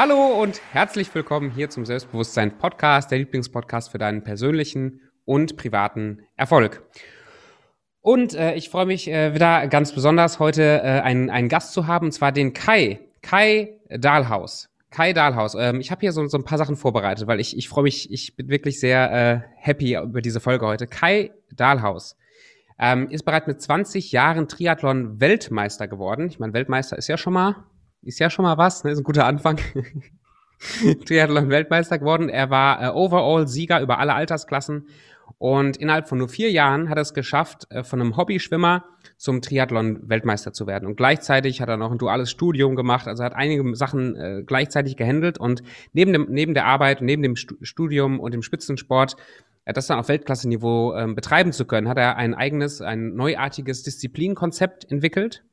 Hallo und herzlich willkommen hier zum Selbstbewusstsein Podcast, der Lieblingspodcast für deinen persönlichen und privaten Erfolg. Und äh, ich freue mich äh, wieder ganz besonders heute äh, einen, einen Gast zu haben, und zwar den Kai, Kai Dahlhaus. Kai Dahlhaus. Ähm, ich habe hier so, so ein paar Sachen vorbereitet, weil ich, ich freue mich, ich bin wirklich sehr äh, happy über diese Folge heute. Kai Dahlhaus ähm, ist bereits mit 20 Jahren Triathlon Weltmeister geworden. Ich meine, Weltmeister ist ja schon mal, ist ja schon mal was, ne? ist ein guter Anfang. Triathlon Weltmeister geworden. Er war äh, Overall Sieger über alle Altersklassen und innerhalb von nur vier Jahren hat er es geschafft, äh, von einem Hobbyschwimmer zum Triathlon-Weltmeister zu werden. Und gleichzeitig hat er noch ein duales Studium gemacht, also hat einige Sachen äh, gleichzeitig gehandelt und neben, dem, neben der Arbeit, neben dem Studium und dem Spitzensport äh, das dann auf Weltklasse-Niveau äh, betreiben zu können, hat er ein eigenes, ein neuartiges Disziplinkonzept entwickelt,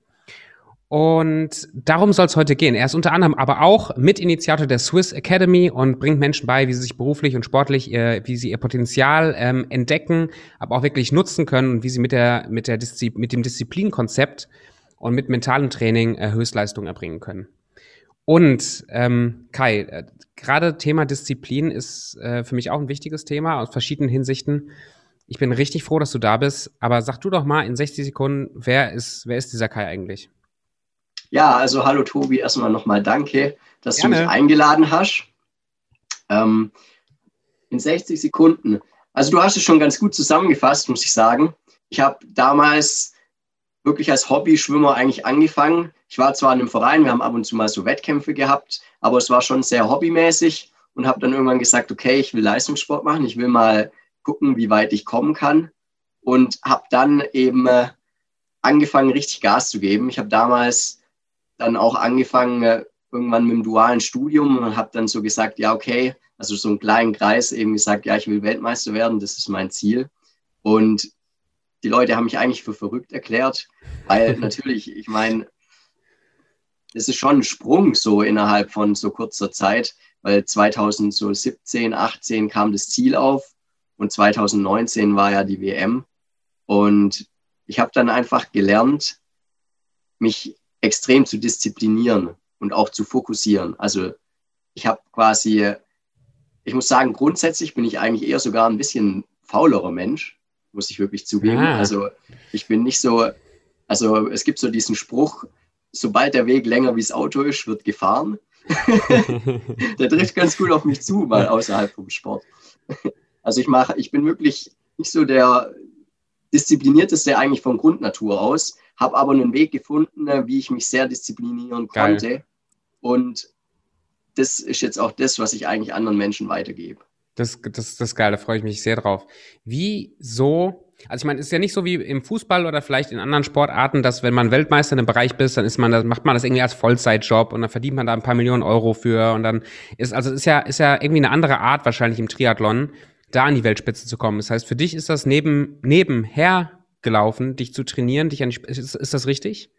und darum soll es heute gehen. Er ist unter anderem aber auch Mitinitiator der Swiss Academy und bringt Menschen bei, wie sie sich beruflich und sportlich, ihr, wie sie ihr Potenzial ähm, entdecken, aber auch wirklich nutzen können und wie sie mit der mit der Diszi mit dem Disziplinkonzept und mit mentalem Training äh, Höchstleistungen erbringen können. Und ähm, Kai, äh, gerade Thema Disziplin ist äh, für mich auch ein wichtiges Thema aus verschiedenen Hinsichten. Ich bin richtig froh, dass du da bist. Aber sag du doch mal in 60 Sekunden, wer ist wer ist dieser Kai eigentlich? Ja, also hallo Tobi, erstmal nochmal danke, dass Gerne. du mich eingeladen hast. Ähm, in 60 Sekunden. Also du hast es schon ganz gut zusammengefasst, muss ich sagen. Ich habe damals wirklich als Hobby-Schwimmer eigentlich angefangen. Ich war zwar in einem Verein, wir haben ab und zu mal so Wettkämpfe gehabt, aber es war schon sehr hobbymäßig und habe dann irgendwann gesagt, okay, ich will Leistungssport machen, ich will mal gucken, wie weit ich kommen kann und habe dann eben äh, angefangen, richtig Gas zu geben. Ich habe damals dann auch angefangen, äh, irgendwann mit dem dualen Studium und habe dann so gesagt, ja, okay, also so einen kleinen Kreis eben gesagt, ja, ich will Weltmeister werden, das ist mein Ziel. Und die Leute haben mich eigentlich für verrückt erklärt, weil natürlich, ich meine, es ist schon ein Sprung so innerhalb von so kurzer Zeit, weil 2017, 18 kam das Ziel auf und 2019 war ja die WM. Und ich habe dann einfach gelernt, mich extrem zu disziplinieren und auch zu fokussieren. Also ich habe quasi, ich muss sagen, grundsätzlich bin ich eigentlich eher sogar ein bisschen faulerer Mensch, muss ich wirklich zugeben. Ja. Also ich bin nicht so, also es gibt so diesen Spruch, sobald der Weg länger wie das Auto ist, wird gefahren. der trifft ganz gut auf mich zu, mal außerhalb vom Sport. Also ich mache, ich bin wirklich nicht so der disziplinierteste eigentlich von Grundnatur aus habe aber einen Weg gefunden, äh, wie ich mich sehr disziplinieren konnte. Geil. Und das ist jetzt auch das, was ich eigentlich anderen Menschen weitergebe. Das, das, das ist geil, da freue ich mich sehr drauf. Wieso, also ich meine, es ist ja nicht so wie im Fußball oder vielleicht in anderen Sportarten, dass wenn man Weltmeister in einem Bereich bist, dann ist man, das, macht man das irgendwie als Vollzeitjob und dann verdient man da ein paar Millionen Euro für und dann ist, also es ist ja, ist ja irgendwie eine andere Art wahrscheinlich im Triathlon, da an die Weltspitze zu kommen. Das heißt, für dich ist das neben, nebenher gelaufen, dich zu trainieren, dich an die, ist, ist das richtig?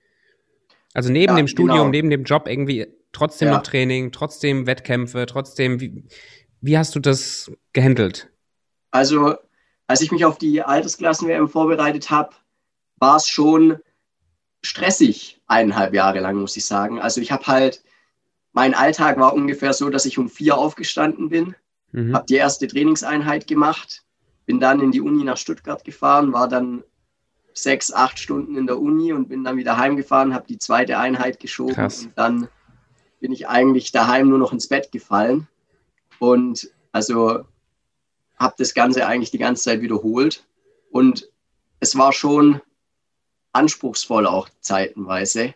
Also neben ja, dem Studium, genau. neben dem Job irgendwie trotzdem ja. noch Training, trotzdem Wettkämpfe, trotzdem, wie, wie hast du das gehandelt? Also, als ich mich auf die Altersklassen-WM vorbereitet habe, war es schon stressig, eineinhalb Jahre lang, muss ich sagen. Also ich habe halt, mein Alltag war ungefähr so, dass ich um vier aufgestanden bin, mhm. habe die erste Trainingseinheit gemacht, bin dann in die Uni nach Stuttgart gefahren, war dann sechs, acht Stunden in der Uni und bin dann wieder heimgefahren, habe die zweite Einheit geschoben Krass. und dann bin ich eigentlich daheim nur noch ins Bett gefallen und also habe das Ganze eigentlich die ganze Zeit wiederholt und es war schon anspruchsvoll auch zeitenweise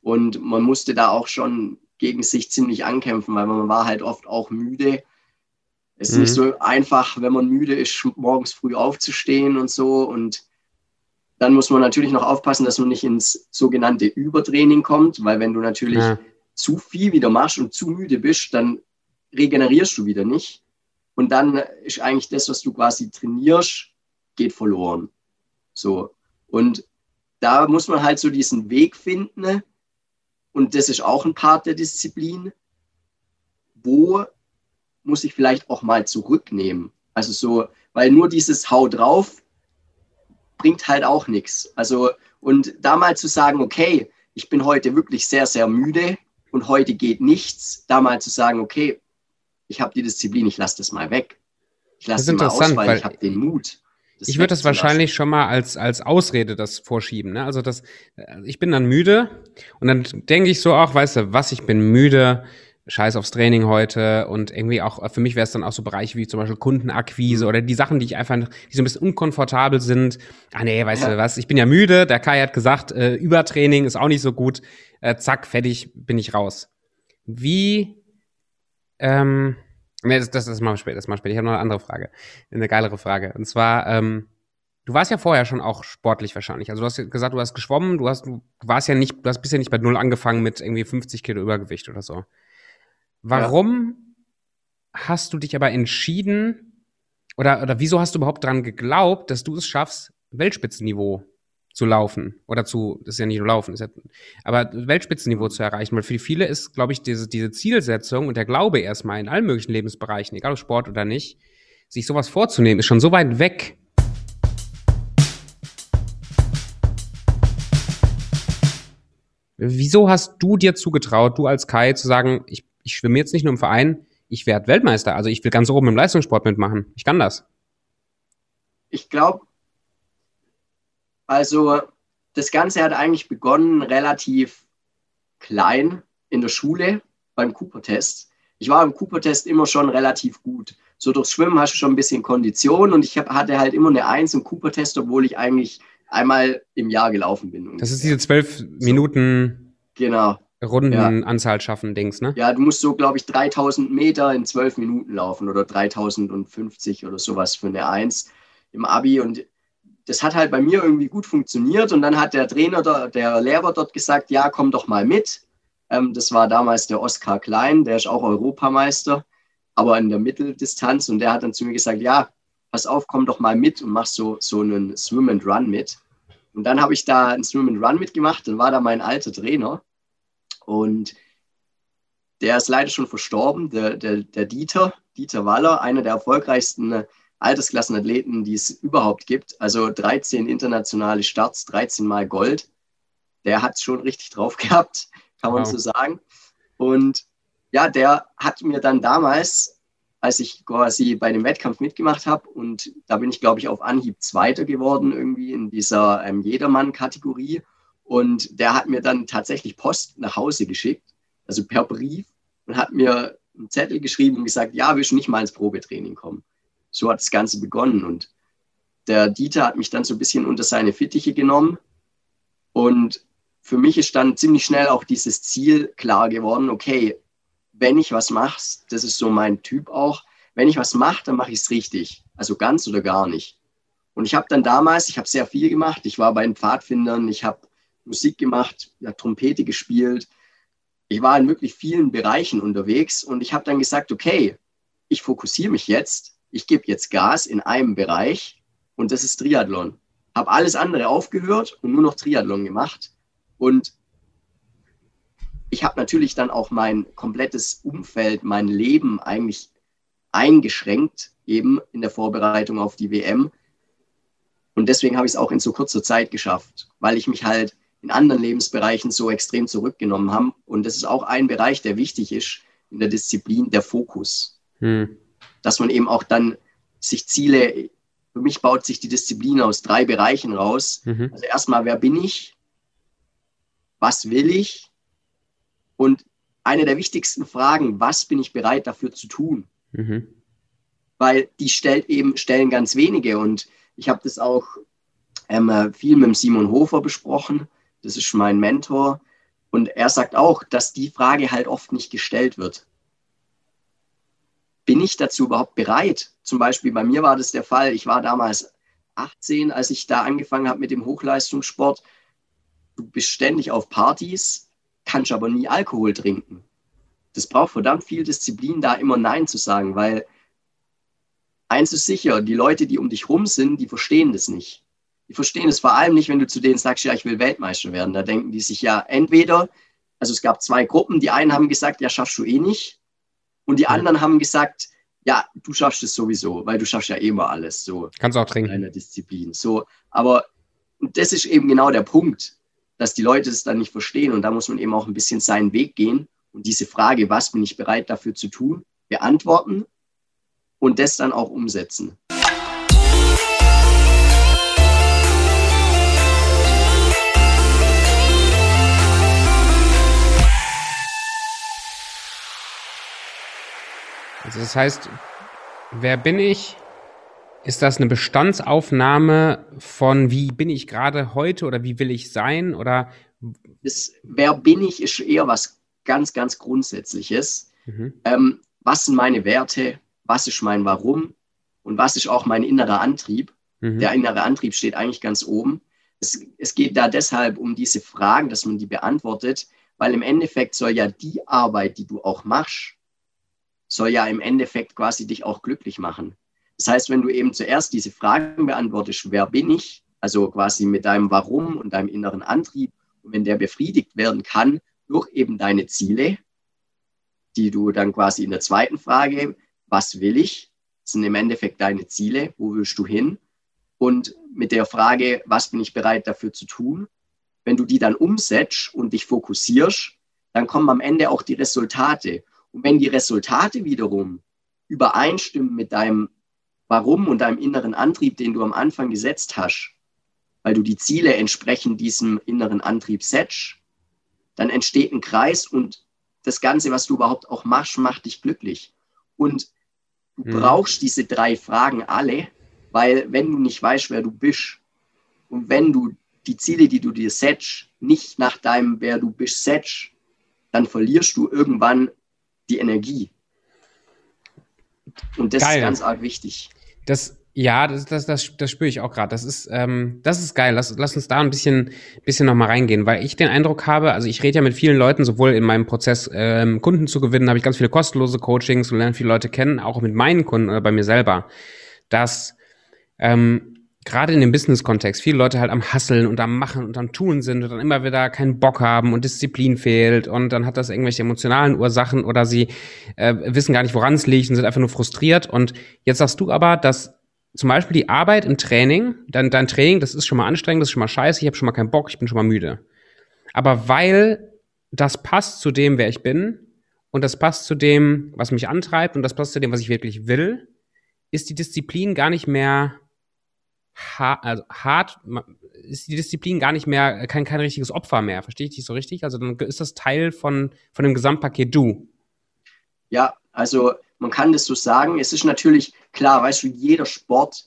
und man musste da auch schon gegen sich ziemlich ankämpfen, weil man war halt oft auch müde. Es ist mhm. nicht so einfach, wenn man müde ist, morgens früh aufzustehen und so und dann muss man natürlich noch aufpassen, dass man nicht ins sogenannte Übertraining kommt, weil wenn du natürlich ja. zu viel wieder machst und zu müde bist, dann regenerierst du wieder nicht. Und dann ist eigentlich das, was du quasi trainierst, geht verloren. So. Und da muss man halt so diesen Weg finden. Und das ist auch ein Part der Disziplin. Wo muss ich vielleicht auch mal zurücknehmen? Also so, weil nur dieses Hau drauf bringt halt auch nichts. Also, und da mal zu sagen, okay, ich bin heute wirklich sehr, sehr müde, und heute geht nichts, da mal zu sagen, okay, ich habe die Disziplin, ich lasse das mal weg. Ich lasse das mal aus, weil, weil ich habe den Mut. Ich würde das wahrscheinlich schon mal als, als Ausrede das vorschieben. Ne? Also das, äh, ich bin dann müde und dann denke ich so auch, weißt du, was, ich bin müde, scheiß aufs Training heute und irgendwie auch, für mich wäre es dann auch so Bereiche wie zum Beispiel Kundenakquise oder die Sachen, die ich einfach, die so ein bisschen unkomfortabel sind. Ah nee, weißt ja. du was, ich bin ja müde, der Kai hat gesagt, äh, Übertraining ist auch nicht so gut, äh, zack, fertig, bin ich raus. Wie, ähm, nee, das, das, das machen wir später, das machen wir später. Ich habe noch eine andere Frage, eine geilere Frage. Und zwar, ähm, Du warst ja vorher schon auch sportlich wahrscheinlich. Also du hast gesagt, du hast geschwommen, du hast, du warst ja nicht, du hast bisher nicht bei null angefangen mit irgendwie 50 Kilo Übergewicht oder so. Warum ja. hast du dich aber entschieden oder, oder wieso hast du überhaupt daran geglaubt, dass du es schaffst, Weltspitzenniveau zu laufen oder zu, das ist ja nicht nur laufen, ja, aber Weltspitzenniveau zu erreichen, weil für viele ist, glaube ich, diese, diese Zielsetzung und der Glaube erstmal in allen möglichen Lebensbereichen, egal ob Sport oder nicht, sich sowas vorzunehmen, ist schon so weit weg. Wieso hast du dir zugetraut, du als Kai, zu sagen, ich ich schwimme jetzt nicht nur im Verein, ich werde Weltmeister. Also ich will ganz oben im Leistungssport mitmachen. Ich kann das. Ich glaube, also das Ganze hat eigentlich begonnen relativ klein in der Schule beim Cooper-Test. Ich war im Cooper-Test immer schon relativ gut. So durchs Schwimmen hast du schon ein bisschen Kondition und ich hab, hatte halt immer eine Eins im Cooper-Test, obwohl ich eigentlich einmal im Jahr gelaufen bin. Ungefähr. Das ist diese zwölf Minuten. So, genau. Rundenanzahl ja. schaffen, Dings, ne? Ja, du musst so, glaube ich, 3000 Meter in zwölf Minuten laufen oder 3050 oder sowas für eine Eins im Abi. Und das hat halt bei mir irgendwie gut funktioniert. Und dann hat der Trainer, der, der Lehrer dort gesagt, ja, komm doch mal mit. Ähm, das war damals der Oskar Klein, der ist auch Europameister, aber in der Mitteldistanz. Und der hat dann zu mir gesagt, ja, pass auf, komm doch mal mit und mach so, so einen Swim and Run mit. Und dann habe ich da einen Swim and Run mitgemacht. Dann war da mein alter Trainer. Und der ist leider schon verstorben, der, der, der Dieter, Dieter Waller, einer der erfolgreichsten Altersklassenathleten, die es überhaupt gibt. Also 13 internationale Starts, 13 Mal Gold. Der hat es schon richtig drauf gehabt, kann man wow. so sagen. Und ja, der hat mir dann damals, als ich quasi bei dem Wettkampf mitgemacht habe, und da bin ich, glaube ich, auf Anhieb Zweiter geworden, irgendwie in dieser ähm, Jedermann-Kategorie. Und der hat mir dann tatsächlich Post nach Hause geschickt, also per Brief, und hat mir einen Zettel geschrieben und gesagt, ja, willst du nicht mal ins Probetraining kommen? So hat das Ganze begonnen. Und der Dieter hat mich dann so ein bisschen unter seine Fittiche genommen. Und für mich ist dann ziemlich schnell auch dieses Ziel klar geworden, okay, wenn ich was mache, das ist so mein Typ auch, wenn ich was mache, dann mache ich es richtig. Also ganz oder gar nicht. Und ich habe dann damals, ich habe sehr viel gemacht. Ich war bei den Pfadfindern, ich habe Musik gemacht, ja, Trompete gespielt. Ich war in wirklich vielen Bereichen unterwegs und ich habe dann gesagt, okay, ich fokussiere mich jetzt, ich gebe jetzt Gas in einem Bereich und das ist Triathlon. Habe alles andere aufgehört und nur noch Triathlon gemacht. Und ich habe natürlich dann auch mein komplettes Umfeld, mein Leben eigentlich eingeschränkt, eben in der Vorbereitung auf die WM. Und deswegen habe ich es auch in so kurzer Zeit geschafft, weil ich mich halt in anderen Lebensbereichen so extrem zurückgenommen haben. Und das ist auch ein Bereich, der wichtig ist in der Disziplin, der Fokus. Hm. Dass man eben auch dann sich Ziele, für mich baut sich die Disziplin aus drei Bereichen raus. Mhm. Also erstmal, wer bin ich? Was will ich? Und eine der wichtigsten Fragen, was bin ich bereit dafür zu tun? Mhm. Weil die stellt eben, stellen ganz wenige. Und ich habe das auch ähm, viel mit Simon Hofer besprochen das ist mein Mentor. Und er sagt auch, dass die Frage halt oft nicht gestellt wird. Bin ich dazu überhaupt bereit? Zum Beispiel bei mir war das der Fall. Ich war damals 18, als ich da angefangen habe mit dem Hochleistungssport. Du bist ständig auf Partys, kannst aber nie Alkohol trinken. Das braucht verdammt viel Disziplin, da immer Nein zu sagen, weil eins ist sicher, die Leute, die um dich rum sind, die verstehen das nicht die verstehen es vor allem nicht, wenn du zu denen sagst, ja, ich will Weltmeister werden. Da denken die sich ja entweder, also es gab zwei Gruppen, die einen haben gesagt, ja, schaffst du eh nicht. Und die anderen haben gesagt, ja, du schaffst es sowieso, weil du schaffst ja eh immer alles. So Kannst auch trinken. In Disziplin. So, aber das ist eben genau der Punkt, dass die Leute es dann nicht verstehen und da muss man eben auch ein bisschen seinen Weg gehen und diese Frage, was bin ich bereit dafür zu tun, beantworten und das dann auch umsetzen. Also das heißt, wer bin ich? Ist das eine Bestandsaufnahme von wie bin ich gerade heute oder wie will ich sein oder? Das, wer bin ich ist eher was ganz, ganz Grundsätzliches. Mhm. Ähm, was sind meine Werte? Was ist mein Warum? Und was ist auch mein innerer Antrieb? Mhm. Der innere Antrieb steht eigentlich ganz oben. Es, es geht da deshalb um diese Fragen, dass man die beantwortet, weil im Endeffekt soll ja die Arbeit, die du auch machst, soll ja im Endeffekt quasi dich auch glücklich machen. Das heißt, wenn du eben zuerst diese Fragen beantwortest, wer bin ich, also quasi mit deinem Warum und deinem inneren Antrieb, und wenn der befriedigt werden kann durch eben deine Ziele, die du dann quasi in der zweiten Frage, was will ich, sind im Endeffekt deine Ziele, wo willst du hin? Und mit der Frage, was bin ich bereit dafür zu tun, wenn du die dann umsetzt und dich fokussierst, dann kommen am Ende auch die Resultate. Und wenn die Resultate wiederum übereinstimmen mit deinem Warum und deinem inneren Antrieb, den du am Anfang gesetzt hast, weil du die Ziele entsprechend diesem inneren Antrieb setzt, dann entsteht ein Kreis und das Ganze, was du überhaupt auch machst, macht dich glücklich. Und du mhm. brauchst diese drei Fragen alle, weil wenn du nicht weißt, wer du bist und wenn du die Ziele, die du dir setzt, nicht nach deinem, wer du bist, setzt, dann verlierst du irgendwann die Energie. Und das geil. ist ganz arg wichtig. Das, ja, das, das, das, das spüre ich auch gerade. Das ist, ähm, das ist geil. Lass, lass uns da ein bisschen, bisschen nochmal reingehen, weil ich den Eindruck habe, also ich rede ja mit vielen Leuten, sowohl in meinem Prozess ähm, Kunden zu gewinnen, habe ich ganz viele kostenlose Coachings und lerne viele Leute kennen, auch mit meinen Kunden oder bei mir selber, dass ähm, gerade in dem Business-Kontext viele Leute halt am Hasseln und am Machen und am Tun sind und dann immer wieder keinen Bock haben und Disziplin fehlt und dann hat das irgendwelche emotionalen Ursachen oder sie äh, wissen gar nicht, woran es liegt und sind einfach nur frustriert. Und jetzt sagst du aber, dass zum Beispiel die Arbeit im Training, dein, dein Training, das ist schon mal anstrengend, das ist schon mal scheiße, ich habe schon mal keinen Bock, ich bin schon mal müde. Aber weil das passt zu dem, wer ich bin und das passt zu dem, was mich antreibt und das passt zu dem, was ich wirklich will, ist die Disziplin gar nicht mehr hart, also hart ist die Disziplin gar nicht mehr, kein, kein richtiges Opfer mehr. Verstehe ich dich so richtig? Also dann ist das Teil von, von dem Gesamtpaket du. Ja, also man kann das so sagen. Es ist natürlich klar, weißt du, jeder Sport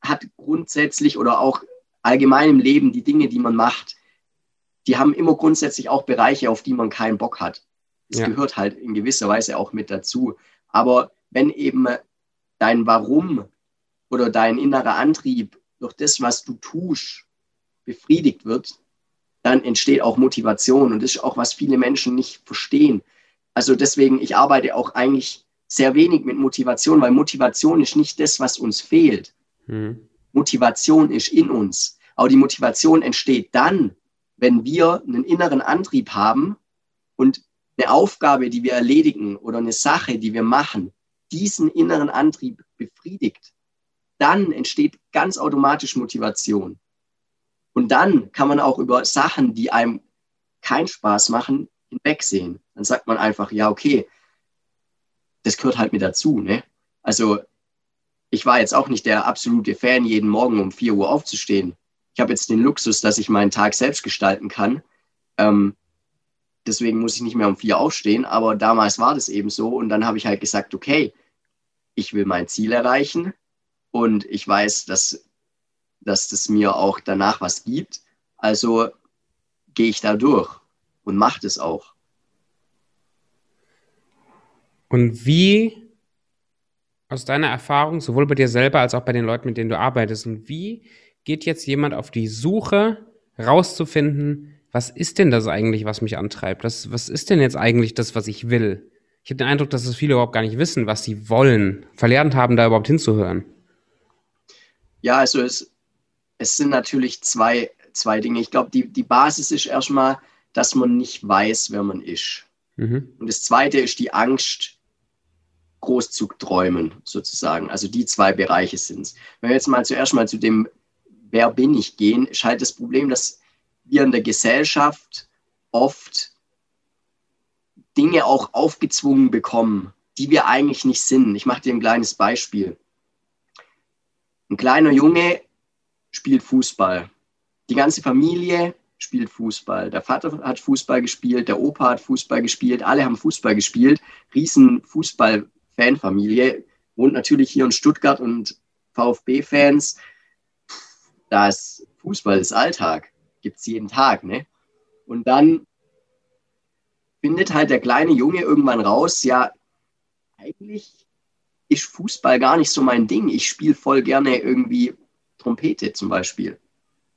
hat grundsätzlich oder auch allgemein im Leben die Dinge, die man macht, die haben immer grundsätzlich auch Bereiche, auf die man keinen Bock hat. Das ja. gehört halt in gewisser Weise auch mit dazu. Aber wenn eben dein Warum oder dein innerer Antrieb durch das, was du tust, befriedigt wird, dann entsteht auch Motivation. Und das ist auch, was viele Menschen nicht verstehen. Also deswegen, ich arbeite auch eigentlich sehr wenig mit Motivation, weil Motivation ist nicht das, was uns fehlt. Mhm. Motivation ist in uns. Aber die Motivation entsteht dann, wenn wir einen inneren Antrieb haben und eine Aufgabe, die wir erledigen oder eine Sache, die wir machen, diesen inneren Antrieb befriedigt dann entsteht ganz automatisch Motivation. Und dann kann man auch über Sachen, die einem keinen Spaß machen, hinwegsehen. Dann sagt man einfach, ja, okay, das gehört halt mit dazu. Ne? Also ich war jetzt auch nicht der absolute Fan, jeden Morgen um 4 Uhr aufzustehen. Ich habe jetzt den Luxus, dass ich meinen Tag selbst gestalten kann. Ähm, deswegen muss ich nicht mehr um 4 aufstehen, aber damals war das eben so. Und dann habe ich halt gesagt, okay, ich will mein Ziel erreichen und ich weiß, dass, dass das mir auch danach was gibt. Also gehe ich da durch und mache das auch. Und wie aus deiner Erfahrung, sowohl bei dir selber als auch bei den Leuten, mit denen du arbeitest, und wie geht jetzt jemand auf die Suche, rauszufinden, was ist denn das eigentlich, was mich antreibt? Das, was ist denn jetzt eigentlich das, was ich will? Ich habe den Eindruck, dass es viele überhaupt gar nicht wissen, was sie wollen, verlernt haben, da überhaupt hinzuhören. Ja, also es, es sind natürlich zwei, zwei Dinge. Ich glaube, die, die Basis ist erstmal, dass man nicht weiß, wer man ist. Mhm. Und das zweite ist die Angst, groß zu träumen, sozusagen. Also die zwei Bereiche sind es. Wenn wir jetzt mal zuerst mal zu dem, wer bin ich gehen, ist halt das Problem, dass wir in der Gesellschaft oft Dinge auch aufgezwungen bekommen, die wir eigentlich nicht sind. Ich mache dir ein kleines Beispiel. Ein kleiner Junge spielt Fußball. Die ganze Familie spielt Fußball. Der Vater hat Fußball gespielt, der Opa hat Fußball gespielt, alle haben Fußball gespielt. Riesen Fußball-Fanfamilie. Wohnt natürlich hier in Stuttgart und VfB-Fans. Das Fußball ist Alltag. Gibt es jeden Tag. Ne? Und dann findet halt der kleine Junge irgendwann raus, ja, eigentlich ist Fußball gar nicht so mein Ding. Ich spiele voll gerne irgendwie Trompete zum Beispiel.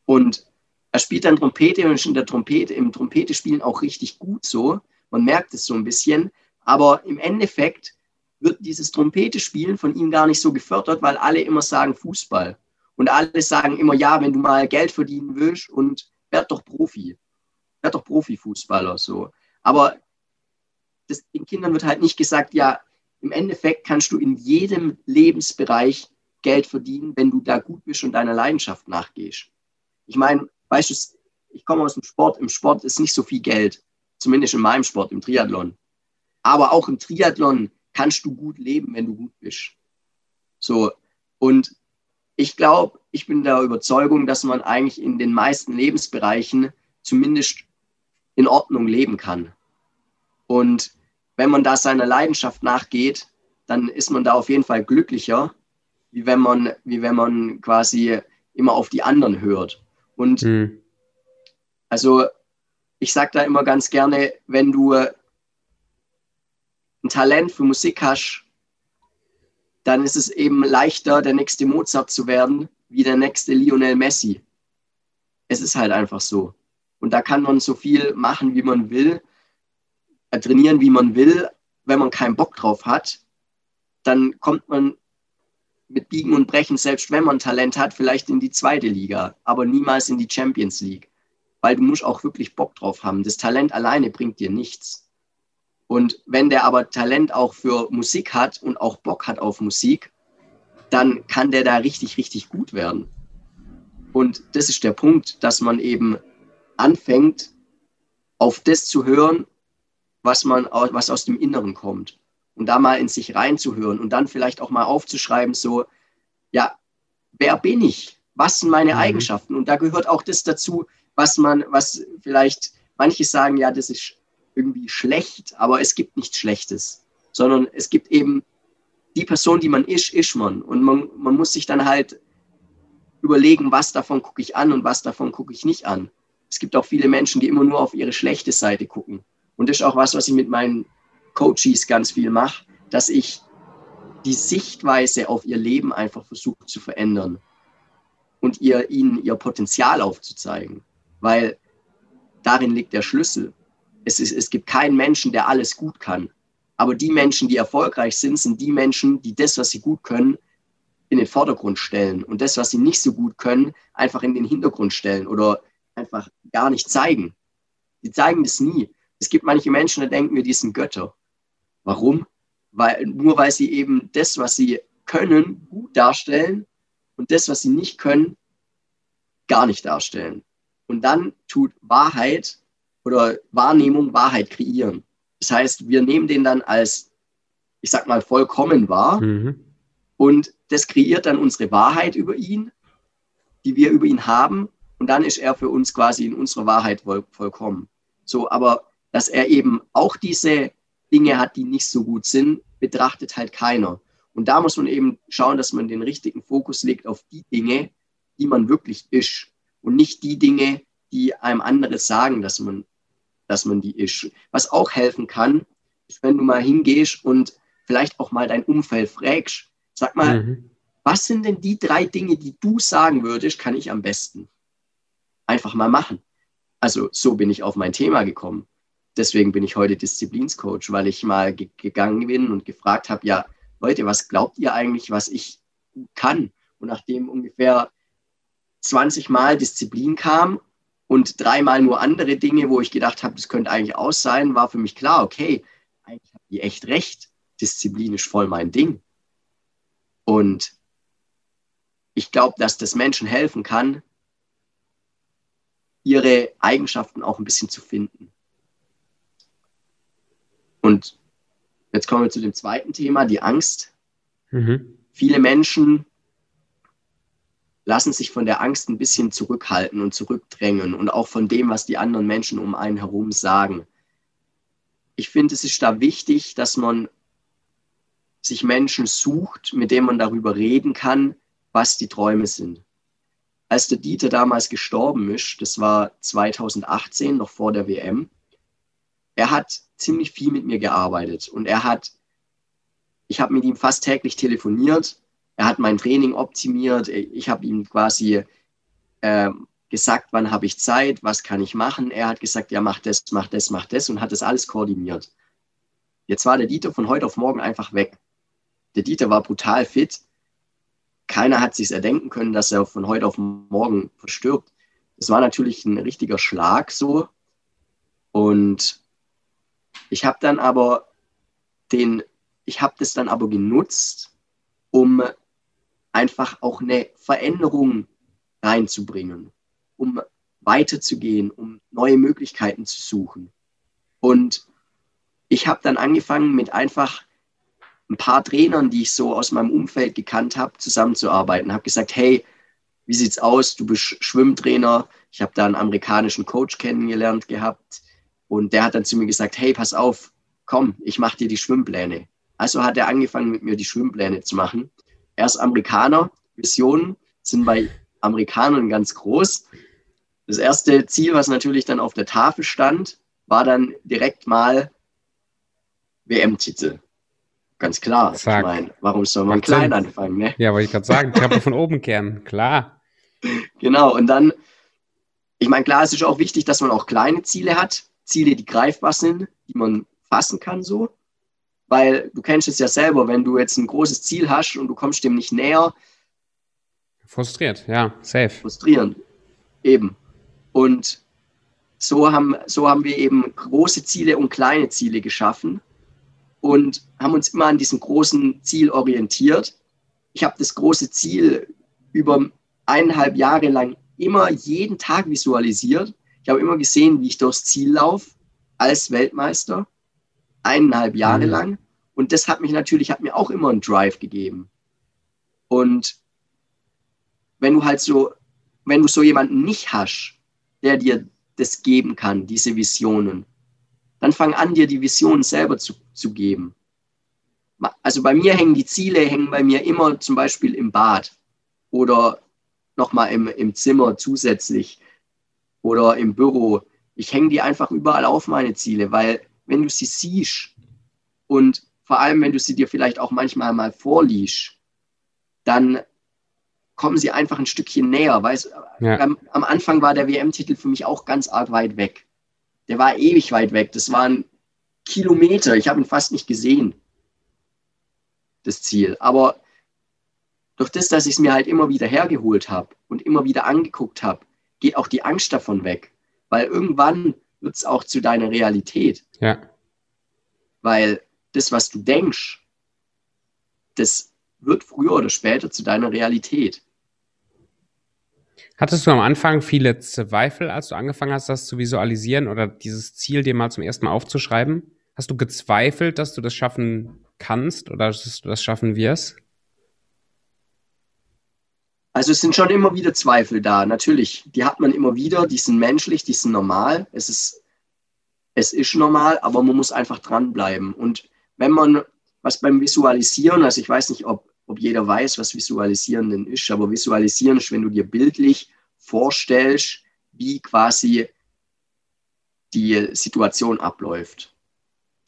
Und er spielt dann Trompete und ist in der Trompete, im Trompete spielen auch richtig gut so. Man merkt es so ein bisschen. Aber im Endeffekt wird dieses Trompete spielen von ihm gar nicht so gefördert, weil alle immer sagen Fußball. Und alle sagen immer, ja, wenn du mal Geld verdienen willst und werd doch Profi. Werd doch Profifußballer so. Aber das, den Kindern wird halt nicht gesagt, ja, im Endeffekt kannst du in jedem Lebensbereich Geld verdienen, wenn du da gut bist und deiner Leidenschaft nachgehst. Ich meine, weißt du, ich komme aus dem Sport. Im Sport ist nicht so viel Geld, zumindest in meinem Sport, im Triathlon. Aber auch im Triathlon kannst du gut leben, wenn du gut bist. So, und ich glaube, ich bin der Überzeugung, dass man eigentlich in den meisten Lebensbereichen zumindest in Ordnung leben kann. Und wenn man da seiner Leidenschaft nachgeht, dann ist man da auf jeden Fall glücklicher, wie wenn man, wie wenn man quasi immer auf die anderen hört. Und mhm. also ich sage da immer ganz gerne, wenn du ein Talent für Musik hast, dann ist es eben leichter, der nächste Mozart zu werden, wie der nächste Lionel Messi. Es ist halt einfach so. Und da kann man so viel machen, wie man will. Trainieren, wie man will, wenn man keinen Bock drauf hat, dann kommt man mit Biegen und Brechen, selbst wenn man Talent hat, vielleicht in die zweite Liga, aber niemals in die Champions League. Weil du musst auch wirklich Bock drauf haben. Das Talent alleine bringt dir nichts. Und wenn der aber Talent auch für Musik hat und auch Bock hat auf Musik, dann kann der da richtig, richtig gut werden. Und das ist der Punkt, dass man eben anfängt, auf das zu hören, was man was aus dem Inneren kommt. Und da mal in sich reinzuhören und dann vielleicht auch mal aufzuschreiben so ja wer bin ich? Was sind meine mhm. Eigenschaften? Und da gehört auch das dazu was man was vielleicht manche sagen ja das ist irgendwie schlecht aber es gibt nichts Schlechtes sondern es gibt eben die Person die man ist ist man. Und man, man muss sich dann halt überlegen was davon gucke ich an und was davon gucke ich nicht an. Es gibt auch viele Menschen die immer nur auf ihre schlechte Seite gucken und das ist auch was, was ich mit meinen Coaches ganz viel mache, dass ich die Sichtweise auf ihr Leben einfach versuche zu verändern und ihr, ihnen ihr Potenzial aufzuzeigen. Weil darin liegt der Schlüssel. Es, ist, es gibt keinen Menschen, der alles gut kann. Aber die Menschen, die erfolgreich sind, sind die Menschen, die das, was sie gut können, in den Vordergrund stellen und das, was sie nicht so gut können, einfach in den Hintergrund stellen oder einfach gar nicht zeigen. Die zeigen das nie. Es gibt manche Menschen, da denken wir, die sind Götter. Warum? Weil, nur weil sie eben das, was sie können, gut darstellen und das, was sie nicht können, gar nicht darstellen. Und dann tut Wahrheit oder Wahrnehmung Wahrheit kreieren. Das heißt, wir nehmen den dann als, ich sag mal, vollkommen wahr. Mhm. Und das kreiert dann unsere Wahrheit über ihn, die wir über ihn haben. Und dann ist er für uns quasi in unserer Wahrheit voll, vollkommen. So, aber dass er eben auch diese Dinge hat, die nicht so gut sind, betrachtet halt keiner. Und da muss man eben schauen, dass man den richtigen Fokus legt auf die Dinge, die man wirklich ist und nicht die Dinge, die einem andere sagen, dass man, dass man die ist. Was auch helfen kann, ist, wenn du mal hingehst und vielleicht auch mal dein Umfeld fragst, sag mal, mhm. was sind denn die drei Dinge, die du sagen würdest, kann ich am besten? Einfach mal machen. Also so bin ich auf mein Thema gekommen deswegen bin ich heute Disziplinscoach, weil ich mal ge gegangen bin und gefragt habe, ja, Leute, was glaubt ihr eigentlich, was ich kann? Und nachdem ungefähr 20 Mal Disziplin kam und dreimal nur andere Dinge, wo ich gedacht habe, das könnte eigentlich aus sein, war für mich klar, okay, eigentlich habe ich echt recht. Disziplin ist voll mein Ding. Und ich glaube, dass das Menschen helfen kann, ihre Eigenschaften auch ein bisschen zu finden. Und jetzt kommen wir zu dem zweiten Thema, die Angst. Mhm. Viele Menschen lassen sich von der Angst ein bisschen zurückhalten und zurückdrängen und auch von dem, was die anderen Menschen um einen herum sagen. Ich finde, es ist da wichtig, dass man sich Menschen sucht, mit denen man darüber reden kann, was die Träume sind. Als der Dieter damals gestorben ist, das war 2018, noch vor der WM, er hat ziemlich viel mit mir gearbeitet und er hat, ich habe mit ihm fast täglich telefoniert, er hat mein Training optimiert, ich habe ihm quasi äh, gesagt, wann habe ich Zeit, was kann ich machen. Er hat gesagt, ja, mach das, mach das, mach das und hat das alles koordiniert. Jetzt war der Dieter von heute auf morgen einfach weg. Der Dieter war brutal fit. Keiner hat sich erdenken können, dass er von heute auf morgen verstirbt. Das war natürlich ein richtiger Schlag so. Und ich habe dann aber den, ich habe das dann aber genutzt, um einfach auch eine Veränderung reinzubringen, um weiterzugehen, um neue Möglichkeiten zu suchen. Und ich habe dann angefangen mit einfach ein paar Trainern, die ich so aus meinem Umfeld gekannt habe, zusammenzuarbeiten. Habe gesagt, hey, wie sieht's aus? Du bist Schwimmtrainer. Ich habe da einen amerikanischen Coach kennengelernt gehabt und der hat dann zu mir gesagt, hey, pass auf, komm, ich mache dir die Schwimmpläne. Also hat er angefangen, mit mir die Schwimmpläne zu machen. Er ist Amerikaner, Visionen sind bei Amerikanern ganz groß. Das erste Ziel, was natürlich dann auf der Tafel stand, war dann direkt mal WM-Titel. Ganz klar. Zack. Ich meine, warum soll man Macht klein Sinn. anfangen? Ne? Ja, wollte ich gerade sagen, habe von oben kehren, klar. Genau, und dann, ich meine, klar, es ist auch wichtig, dass man auch kleine Ziele hat, Ziele, die greifbar sind, die man fassen kann so. Weil du kennst es ja selber, wenn du jetzt ein großes Ziel hast und du kommst dem nicht näher. Frustriert, ja, safe. Frustrierend, eben. Und so haben, so haben wir eben große Ziele und kleine Ziele geschaffen und haben uns immer an diesem großen Ziel orientiert. Ich habe das große Ziel über eineinhalb Jahre lang immer jeden Tag visualisiert. Ich habe immer gesehen, wie ich durchs Ziel laufe als Weltmeister, eineinhalb Jahre mhm. lang. Und das hat mich natürlich, hat mir auch immer einen Drive gegeben. Und wenn du halt so, wenn du so jemanden nicht hast, der dir das geben kann, diese Visionen, dann fang an, dir die Visionen selber zu, zu geben. Also bei mir hängen die Ziele, hängen bei mir immer zum Beispiel im Bad oder nochmal im, im Zimmer zusätzlich oder im Büro. Ich hänge die einfach überall auf meine Ziele, weil wenn du sie siehst und vor allem, wenn du sie dir vielleicht auch manchmal mal vorliest, dann kommen sie einfach ein Stückchen näher. Weißt, ja. am, am Anfang war der WM-Titel für mich auch ganz arg weit weg der war ewig weit weg. Das waren Kilometer. Ich habe ihn fast nicht gesehen, das Ziel. Aber durch das, dass ich es mir halt immer wieder hergeholt habe und immer wieder angeguckt habe, geht auch die Angst davon weg. Weil irgendwann wird es auch zu deiner Realität. Ja. Weil das, was du denkst, das wird früher oder später zu deiner Realität. Hattest du am Anfang viele Zweifel, als du angefangen hast, das zu visualisieren oder dieses Ziel dir mal zum ersten Mal aufzuschreiben? Hast du gezweifelt, dass du das schaffen kannst oder dass du das schaffen wirst? Also es sind schon immer wieder Zweifel da, natürlich. Die hat man immer wieder, die sind menschlich, die sind normal. Es ist, es ist normal, aber man muss einfach dranbleiben. Und wenn man was beim Visualisieren, also ich weiß nicht, ob ob jeder weiß, was Visualisieren denn ist, aber Visualisieren ist, wenn du dir bildlich vorstellst, wie quasi die Situation abläuft.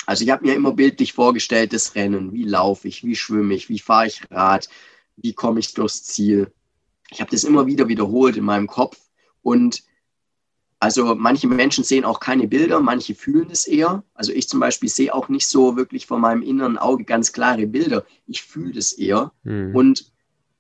Also ich habe mir immer bildlich vorgestellt, das Rennen, wie laufe ich, wie schwimme ich, wie fahre ich Rad, wie komme ich durchs Ziel. Ich habe das immer wieder wiederholt in meinem Kopf und also manche Menschen sehen auch keine Bilder, manche fühlen es eher. Also ich zum Beispiel sehe auch nicht so wirklich vor meinem inneren Auge ganz klare Bilder. Ich fühle es eher. Mhm. Und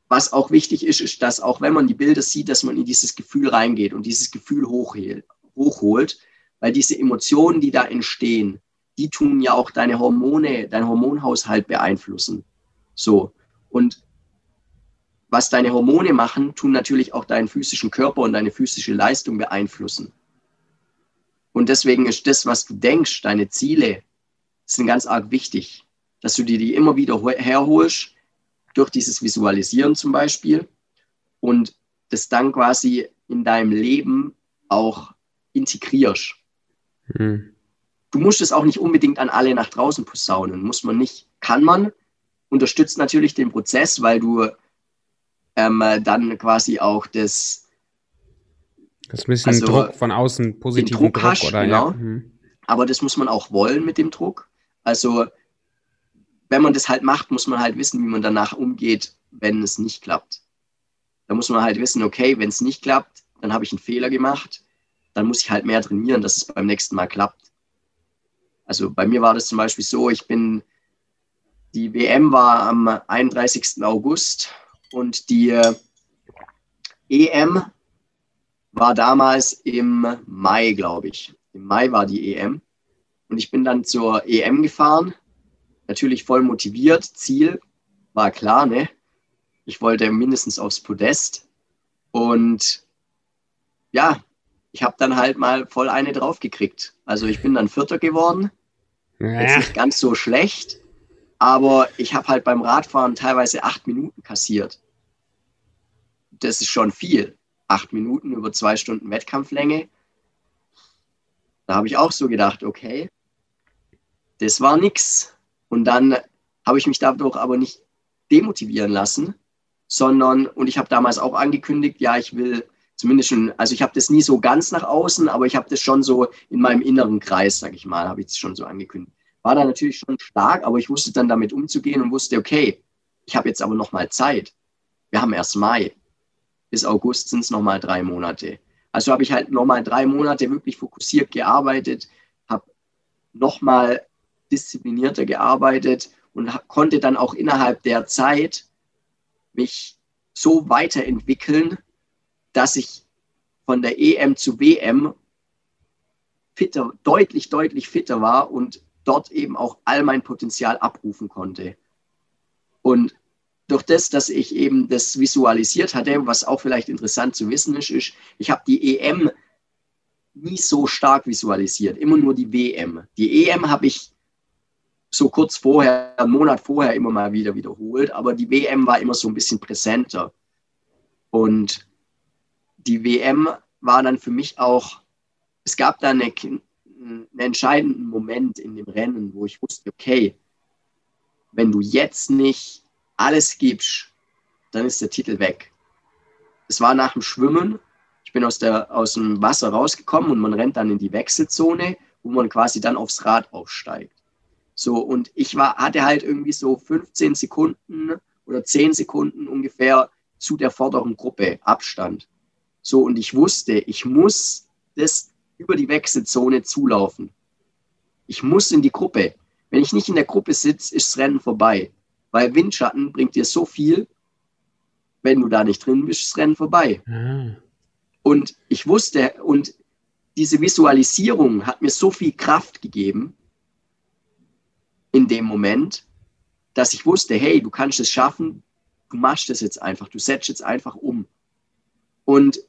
was auch wichtig ist, ist, dass auch wenn man die Bilder sieht, dass man in dieses Gefühl reingeht und dieses Gefühl hochholt, weil diese Emotionen, die da entstehen, die tun ja auch deine Hormone, dein Hormonhaushalt beeinflussen. So. Und was deine Hormone machen, tun natürlich auch deinen physischen Körper und deine physische Leistung beeinflussen. Und deswegen ist das, was du denkst, deine Ziele, sind ganz arg wichtig, dass du dir die immer wieder herholst, durch dieses Visualisieren zum Beispiel und das dann quasi in deinem Leben auch integrierst. Mhm. Du musst es auch nicht unbedingt an alle nach draußen posaunen, muss man nicht. Kann man, unterstützt natürlich den Prozess, weil du ähm, dann quasi auch das. Das ein bisschen also Druck von außen, positiven Druck, Druck hast, oder genau. Ja. Mhm. Aber das muss man auch wollen mit dem Druck. Also, wenn man das halt macht, muss man halt wissen, wie man danach umgeht, wenn es nicht klappt. Da muss man halt wissen, okay, wenn es nicht klappt, dann habe ich einen Fehler gemacht, dann muss ich halt mehr trainieren, dass es beim nächsten Mal klappt. Also bei mir war das zum Beispiel so, ich bin, die WM war am 31. August und die äh, EM war damals im Mai, glaube ich. Im Mai war die EM. Und ich bin dann zur EM gefahren, natürlich voll motiviert. Ziel war klar, ne? Ich wollte mindestens aufs Podest. Und ja, ich habe dann halt mal voll eine draufgekriegt. Also ich bin dann Vierter geworden. Ja. Jetzt nicht ganz so schlecht, aber ich habe halt beim Radfahren teilweise acht Minuten kassiert. Das ist schon viel. Acht Minuten über zwei Stunden Wettkampflänge. Da habe ich auch so gedacht, okay, das war nix. Und dann habe ich mich dadurch aber nicht demotivieren lassen, sondern, und ich habe damals auch angekündigt, ja, ich will zumindest schon, also ich habe das nie so ganz nach außen, aber ich habe das schon so in meinem inneren Kreis, sage ich mal, habe ich es schon so angekündigt. War da natürlich schon stark, aber ich wusste dann damit umzugehen und wusste, okay, ich habe jetzt aber noch mal Zeit. Wir haben erst Mai. Bis August sind es noch mal drei Monate. Also habe ich halt noch mal drei Monate wirklich fokussiert gearbeitet, habe noch mal disziplinierter gearbeitet und konnte dann auch innerhalb der Zeit mich so weiterentwickeln, dass ich von der EM zu WM fitter, deutlich, deutlich fitter war und dort eben auch all mein Potenzial abrufen konnte. Und durch das, dass ich eben das visualisiert hatte, was auch vielleicht interessant zu wissen ist, ist, ich habe die EM nie so stark visualisiert, immer nur die WM. Die EM habe ich so kurz vorher, einen Monat vorher immer mal wieder wiederholt, aber die WM war immer so ein bisschen präsenter. Und die WM war dann für mich auch, es gab da eine, einen entscheidenden Moment in dem Rennen, wo ich wusste, okay, wenn du jetzt nicht alles gibst, dann ist der Titel weg. Es war nach dem Schwimmen. Ich bin aus, der, aus dem Wasser rausgekommen und man rennt dann in die Wechselzone, wo man quasi dann aufs Rad aufsteigt. So, und ich war, hatte halt irgendwie so 15 Sekunden oder 10 Sekunden ungefähr zu der vorderen Gruppe Abstand. So, und ich wusste, ich muss das über die Wechselzone zulaufen. Ich muss in die Gruppe. Wenn ich nicht in der Gruppe sitze, ist das Rennen vorbei. Weil Windschatten bringt dir so viel, wenn du da nicht drin bist, ist das Rennen vorbei. Mhm. Und ich wusste, und diese Visualisierung hat mir so viel Kraft gegeben in dem Moment, dass ich wusste, hey, du kannst es schaffen, du machst es jetzt einfach, du setzt jetzt einfach um. Und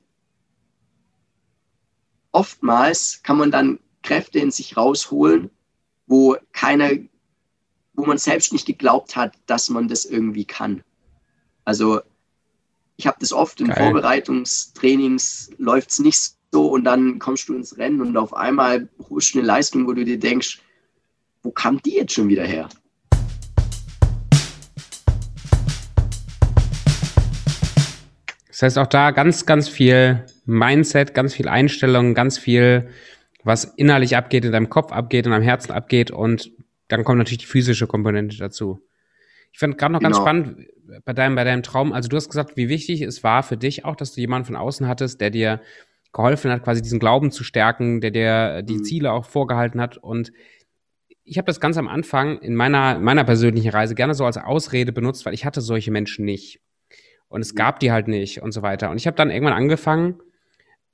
oftmals kann man dann Kräfte in sich rausholen, wo keiner, wo man selbst nicht geglaubt hat, dass man das irgendwie kann. Also ich habe das oft in Geil. Vorbereitungstrainings, läuft es nicht so und dann kommst du ins Rennen und auf einmal holst du eine Leistung, wo du dir denkst, wo kam die jetzt schon wieder her? Das heißt auch da ganz, ganz viel Mindset, ganz viel Einstellung, ganz viel, was innerlich abgeht, in deinem Kopf abgeht, in deinem Herzen abgeht und dann kommt natürlich die physische Komponente dazu. Ich fand gerade noch genau. ganz spannend bei deinem, bei deinem Traum, also du hast gesagt, wie wichtig es war für dich auch, dass du jemanden von außen hattest, der dir geholfen hat, quasi diesen Glauben zu stärken, der dir die mhm. Ziele auch vorgehalten hat. Und ich habe das ganz am Anfang in meiner, meiner persönlichen Reise gerne so als Ausrede benutzt, weil ich hatte solche Menschen nicht. Und es gab die halt nicht und so weiter. Und ich habe dann irgendwann angefangen,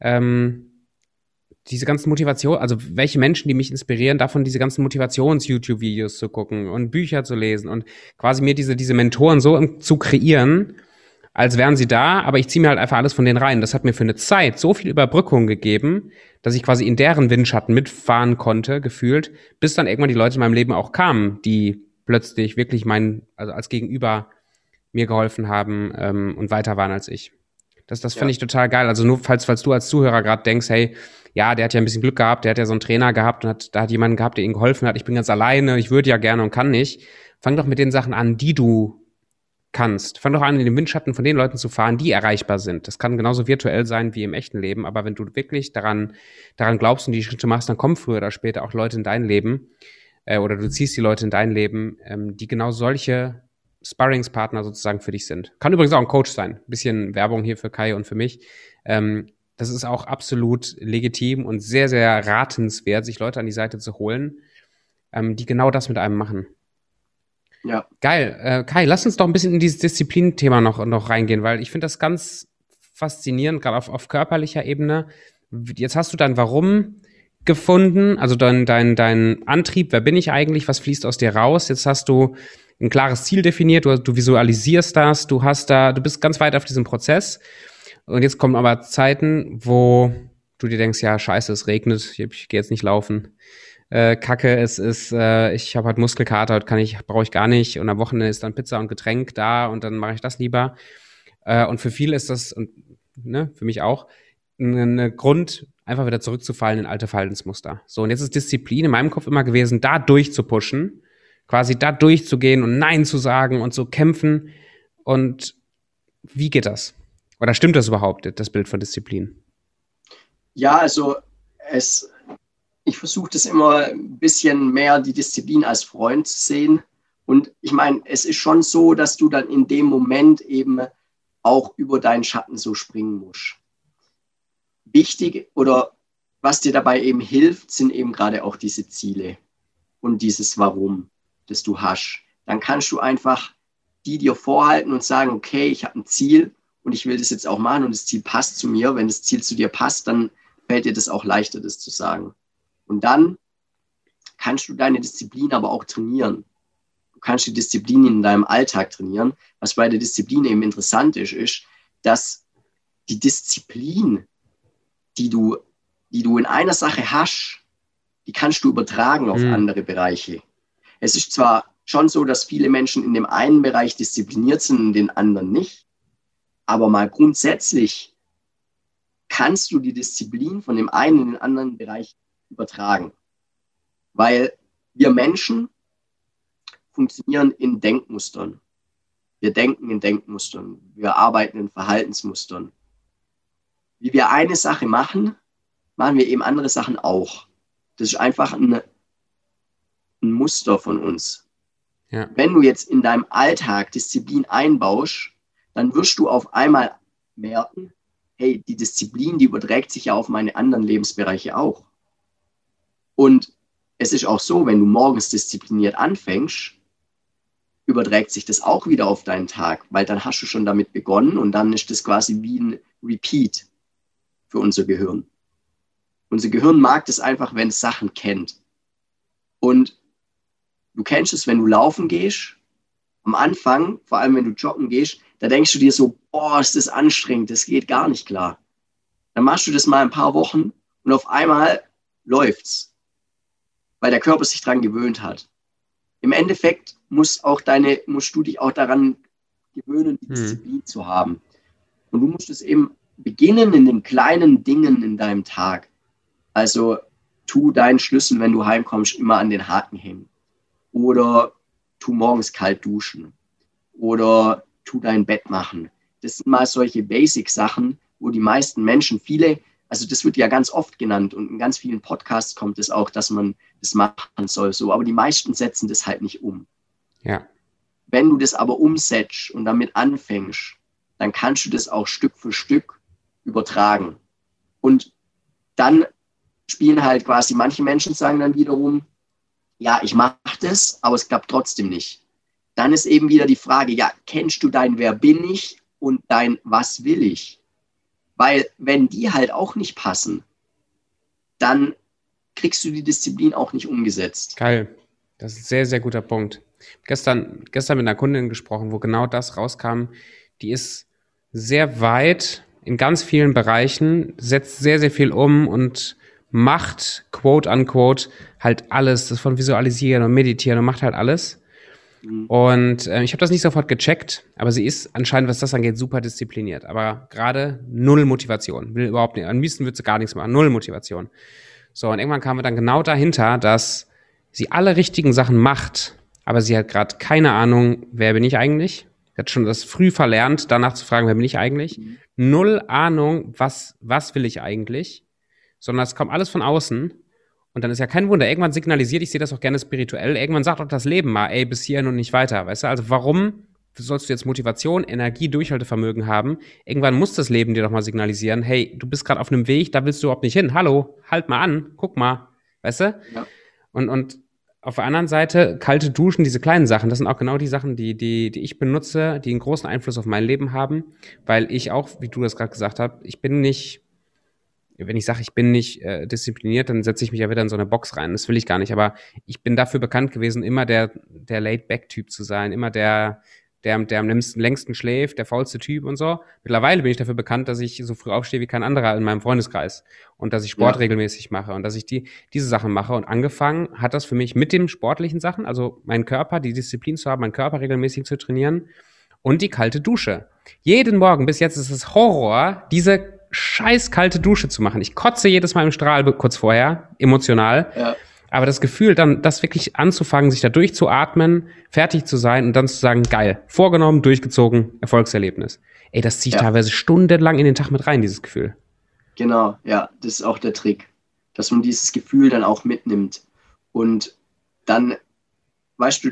ähm, diese ganzen Motivation, also welche Menschen, die mich inspirieren, davon diese ganzen Motivations-YouTube-Videos zu gucken und Bücher zu lesen und quasi mir diese, diese Mentoren so zu kreieren. als wären sie da, aber ich ziehe mir halt einfach alles von denen rein. Das hat mir für eine Zeit so viel Überbrückung gegeben, dass ich quasi in deren Windschatten mitfahren konnte, gefühlt, bis dann irgendwann die Leute in meinem Leben auch kamen, die plötzlich wirklich mein, also als Gegenüber mir geholfen haben ähm, und weiter waren als ich. Das, das ja. finde ich total geil. Also nur falls, falls du als Zuhörer gerade denkst, hey, ja, der hat ja ein bisschen Glück gehabt, der hat ja so einen Trainer gehabt und hat, da hat jemanden gehabt, der ihm geholfen hat, ich bin ganz alleine, ich würde ja gerne und kann nicht. Fang doch mit den Sachen an, die du kannst. Fang doch an, in den Windschatten von den Leuten zu fahren, die erreichbar sind. Das kann genauso virtuell sein wie im echten Leben, aber wenn du wirklich daran, daran glaubst und die Schritte machst, dann kommen früher oder später auch Leute in dein Leben äh, oder du ziehst die Leute in dein Leben, ähm, die genau solche Sparringspartner sozusagen für dich sind. Kann übrigens auch ein Coach sein. Ein bisschen Werbung hier für Kai und für mich. Ähm, das ist auch absolut legitim und sehr, sehr ratenswert, sich Leute an die Seite zu holen, ähm, die genau das mit einem machen. Ja. Geil. Äh, Kai, lass uns doch ein bisschen in dieses Disziplinthema noch, noch reingehen, weil ich finde das ganz faszinierend, gerade auf, auf körperlicher Ebene. Jetzt hast du dein Warum gefunden, also dein, dein, dein Antrieb, wer bin ich eigentlich, was fließt aus dir raus? Jetzt hast du ein klares Ziel definiert, du, du visualisierst das, du hast da, du bist ganz weit auf diesem Prozess. Und jetzt kommen aber Zeiten, wo du dir denkst, ja, scheiße, es regnet, ich, ich gehe jetzt nicht laufen äh, Kacke, es ist, äh, ich habe halt Muskelkater, heute kann ich, brauche ich gar nicht. Und am Wochenende ist dann Pizza und Getränk da und dann mache ich das lieber. Äh, und für viele ist das, und ne, für mich auch, ein Grund, einfach wieder zurückzufallen in alte Verhaltensmuster. So, und jetzt ist Disziplin in meinem Kopf immer gewesen, da durchzupushen, quasi da durchzugehen und Nein zu sagen und zu kämpfen. Und wie geht das? Oder stimmt das überhaupt, das Bild von Disziplin? Ja, also es ich versuche das immer ein bisschen mehr die Disziplin als Freund zu sehen. Und ich meine, es ist schon so, dass du dann in dem Moment eben auch über deinen Schatten so springen musst. Wichtig oder was dir dabei eben hilft, sind eben gerade auch diese Ziele und dieses Warum, das du hast. Dann kannst du einfach die dir vorhalten und sagen, okay, ich habe ein Ziel und ich will das jetzt auch machen und das Ziel passt zu mir. Wenn das Ziel zu dir passt, dann fällt dir das auch leichter, das zu sagen. Und dann kannst du deine Disziplin aber auch trainieren. Du kannst die Disziplin in deinem Alltag trainieren. Was bei der Disziplin eben interessant ist, ist, dass die Disziplin, die du, die du in einer Sache hast, die kannst du übertragen auf mhm. andere Bereiche. Es ist zwar schon so, dass viele Menschen in dem einen Bereich diszipliniert sind, in den anderen nicht. Aber mal grundsätzlich kannst du die Disziplin von dem einen in den anderen Bereich übertragen. Weil wir Menschen funktionieren in Denkmustern. Wir denken in Denkmustern. Wir arbeiten in Verhaltensmustern. Wie wir eine Sache machen, machen wir eben andere Sachen auch. Das ist einfach ein, ein Muster von uns. Ja. Wenn du jetzt in deinem Alltag Disziplin einbaust, dann wirst du auf einmal merken, hey, die Disziplin, die überträgt sich ja auf meine anderen Lebensbereiche auch. Und es ist auch so, wenn du morgens diszipliniert anfängst, überträgt sich das auch wieder auf deinen Tag, weil dann hast du schon damit begonnen und dann ist das quasi wie ein Repeat für unser Gehirn. Unser Gehirn mag das einfach, wenn es Sachen kennt. Und du kennst es, wenn du laufen gehst. Am Anfang, vor allem wenn du joggen gehst, da denkst du dir so, boah, ist das anstrengend, das geht gar nicht klar. Dann machst du das mal ein paar Wochen und auf einmal läuft's weil der Körper sich daran gewöhnt hat. Im Endeffekt muss auch deine, musst du dich auch daran gewöhnen, die hm. Disziplin hm. zu haben. Und du musst es eben beginnen in den kleinen Dingen in deinem Tag. Also tu deinen Schlüssel, wenn du heimkommst, immer an den Haken hängen. Oder tu morgens kalt duschen. Oder tu dein Bett machen. Das sind mal solche Basic-Sachen, wo die meisten Menschen, viele also das wird ja ganz oft genannt und in ganz vielen Podcasts kommt es auch, dass man das machen soll, so. Aber die meisten setzen das halt nicht um. Ja. Wenn du das aber umsetzt und damit anfängst, dann kannst du das auch Stück für Stück übertragen. Und dann spielen halt quasi, manche Menschen sagen dann wiederum, ja, ich mache das, aber es klappt trotzdem nicht. Dann ist eben wieder die Frage, ja, kennst du dein Wer bin ich und dein Was will ich? Weil wenn die halt auch nicht passen, dann kriegst du die Disziplin auch nicht umgesetzt. Geil. Das ist ein sehr, sehr guter Punkt. Gestern, gestern mit einer Kundin gesprochen, wo genau das rauskam. Die ist sehr weit in ganz vielen Bereichen, setzt sehr, sehr viel um und macht, quote unquote, halt alles, das von Visualisieren und Meditieren und macht halt alles. Mhm. Und äh, ich habe das nicht sofort gecheckt, aber sie ist anscheinend, was das angeht, super diszipliniert. Aber gerade null Motivation. Will überhaupt nicht. Am liebsten wird sie gar nichts machen. Null Motivation. So, und irgendwann kamen wir dann genau dahinter, dass sie alle richtigen Sachen macht, aber sie hat gerade keine Ahnung, wer bin ich eigentlich? Sie hat schon das früh verlernt, danach zu fragen, wer bin ich eigentlich? Mhm. Null Ahnung, was, was will ich eigentlich? Sondern es kommt alles von außen. Und dann ist ja kein Wunder, irgendwann signalisiert, ich sehe das auch gerne spirituell, irgendwann sagt auch das Leben mal, ey, bis hierhin und nicht weiter, weißt du? Also warum sollst du jetzt Motivation, Energie, Durchhaltevermögen haben? Irgendwann muss das Leben dir doch mal signalisieren, hey, du bist gerade auf einem Weg, da willst du überhaupt nicht hin. Hallo, halt mal an, guck mal, weißt du? Ja. Und, und auf der anderen Seite, kalte Duschen, diese kleinen Sachen, das sind auch genau die Sachen, die, die, die ich benutze, die einen großen Einfluss auf mein Leben haben, weil ich auch, wie du das gerade gesagt hast, ich bin nicht, wenn ich sage, ich bin nicht äh, diszipliniert, dann setze ich mich ja wieder in so eine Box rein. Das will ich gar nicht. Aber ich bin dafür bekannt gewesen, immer der, der Laid-Back-Typ zu sein, immer der, der, der am längsten, längsten schläft, der faulste Typ und so. Mittlerweile bin ich dafür bekannt, dass ich so früh aufstehe wie kein anderer in meinem Freundeskreis und dass ich Sport ja. regelmäßig mache und dass ich die, diese Sachen mache. Und angefangen hat das für mich mit den sportlichen Sachen, also meinen Körper, die Disziplin zu haben, meinen Körper regelmäßig zu trainieren und die kalte Dusche. Jeden Morgen bis jetzt ist es Horror, diese scheiß kalte Dusche zu machen. Ich kotze jedes Mal im Strahl kurz vorher, emotional. Ja. Aber das Gefühl, dann das wirklich anzufangen, sich da durchzuatmen, fertig zu sein und dann zu sagen, geil, vorgenommen, durchgezogen, Erfolgserlebnis. Ey, das zieht ja. teilweise stundenlang in den Tag mit rein, dieses Gefühl. Genau, ja, das ist auch der Trick, dass man dieses Gefühl dann auch mitnimmt. Und dann, weißt du,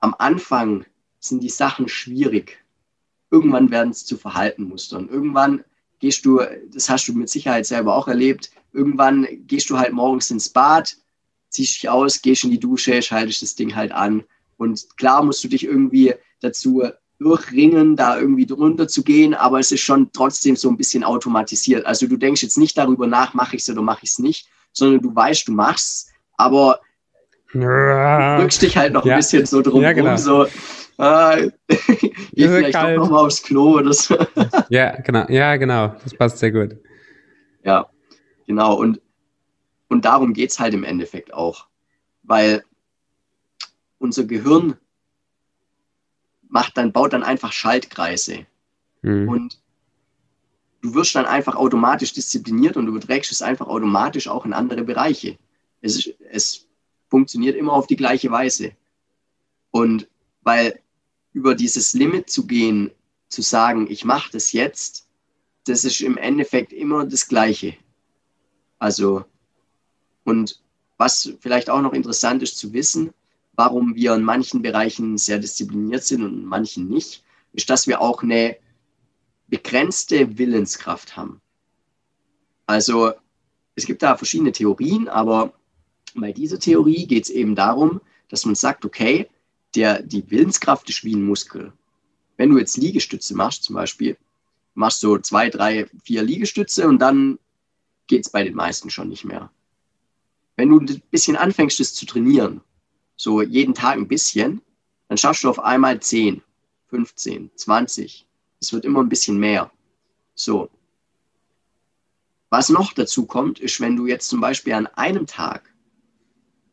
am Anfang sind die Sachen schwierig. Irgendwann werden es zu Verhaltenmustern. Irgendwann gehst du, das hast du mit Sicherheit selber auch erlebt, irgendwann gehst du halt morgens ins Bad, ziehst dich aus, gehst in die Dusche, schaltest das Ding halt an. Und klar musst du dich irgendwie dazu durchringen, da irgendwie drunter zu gehen, aber es ist schon trotzdem so ein bisschen automatisiert. Also du denkst jetzt nicht darüber nach, mache ich es oder mache ich es nicht, sondern du weißt, du machst aber ja. drückst dich halt noch ja. ein bisschen so drum ja, genau. rum, so ah, geh vielleicht kalt. doch noch mal aufs Klo oder so. ja, genau, ja, genau, das passt sehr gut. Ja, genau, und und darum geht es halt im Endeffekt auch, weil unser Gehirn macht dann, baut dann einfach Schaltkreise. Mhm. Und du wirst dann einfach automatisch diszipliniert und du überträgst es einfach automatisch auch in andere Bereiche. Es, ist, es funktioniert immer auf die gleiche Weise. Und weil über dieses Limit zu gehen, zu sagen, ich mache das jetzt, das ist im Endeffekt immer das Gleiche. Also und was vielleicht auch noch interessant ist zu wissen, warum wir in manchen Bereichen sehr diszipliniert sind und in manchen nicht, ist, dass wir auch eine begrenzte Willenskraft haben. Also es gibt da verschiedene Theorien, aber bei dieser Theorie geht es eben darum, dass man sagt, okay, der, die Willenskraft ist wie ein Muskel. Wenn du jetzt Liegestütze machst, zum Beispiel, machst du zwei, drei, vier Liegestütze und dann geht es bei den meisten schon nicht mehr wenn du ein bisschen anfängst, das zu trainieren, so jeden Tag ein bisschen, dann schaffst du auf einmal 10, 15, 20. Es wird immer ein bisschen mehr. So. Was noch dazu kommt, ist, wenn du jetzt zum Beispiel an einem Tag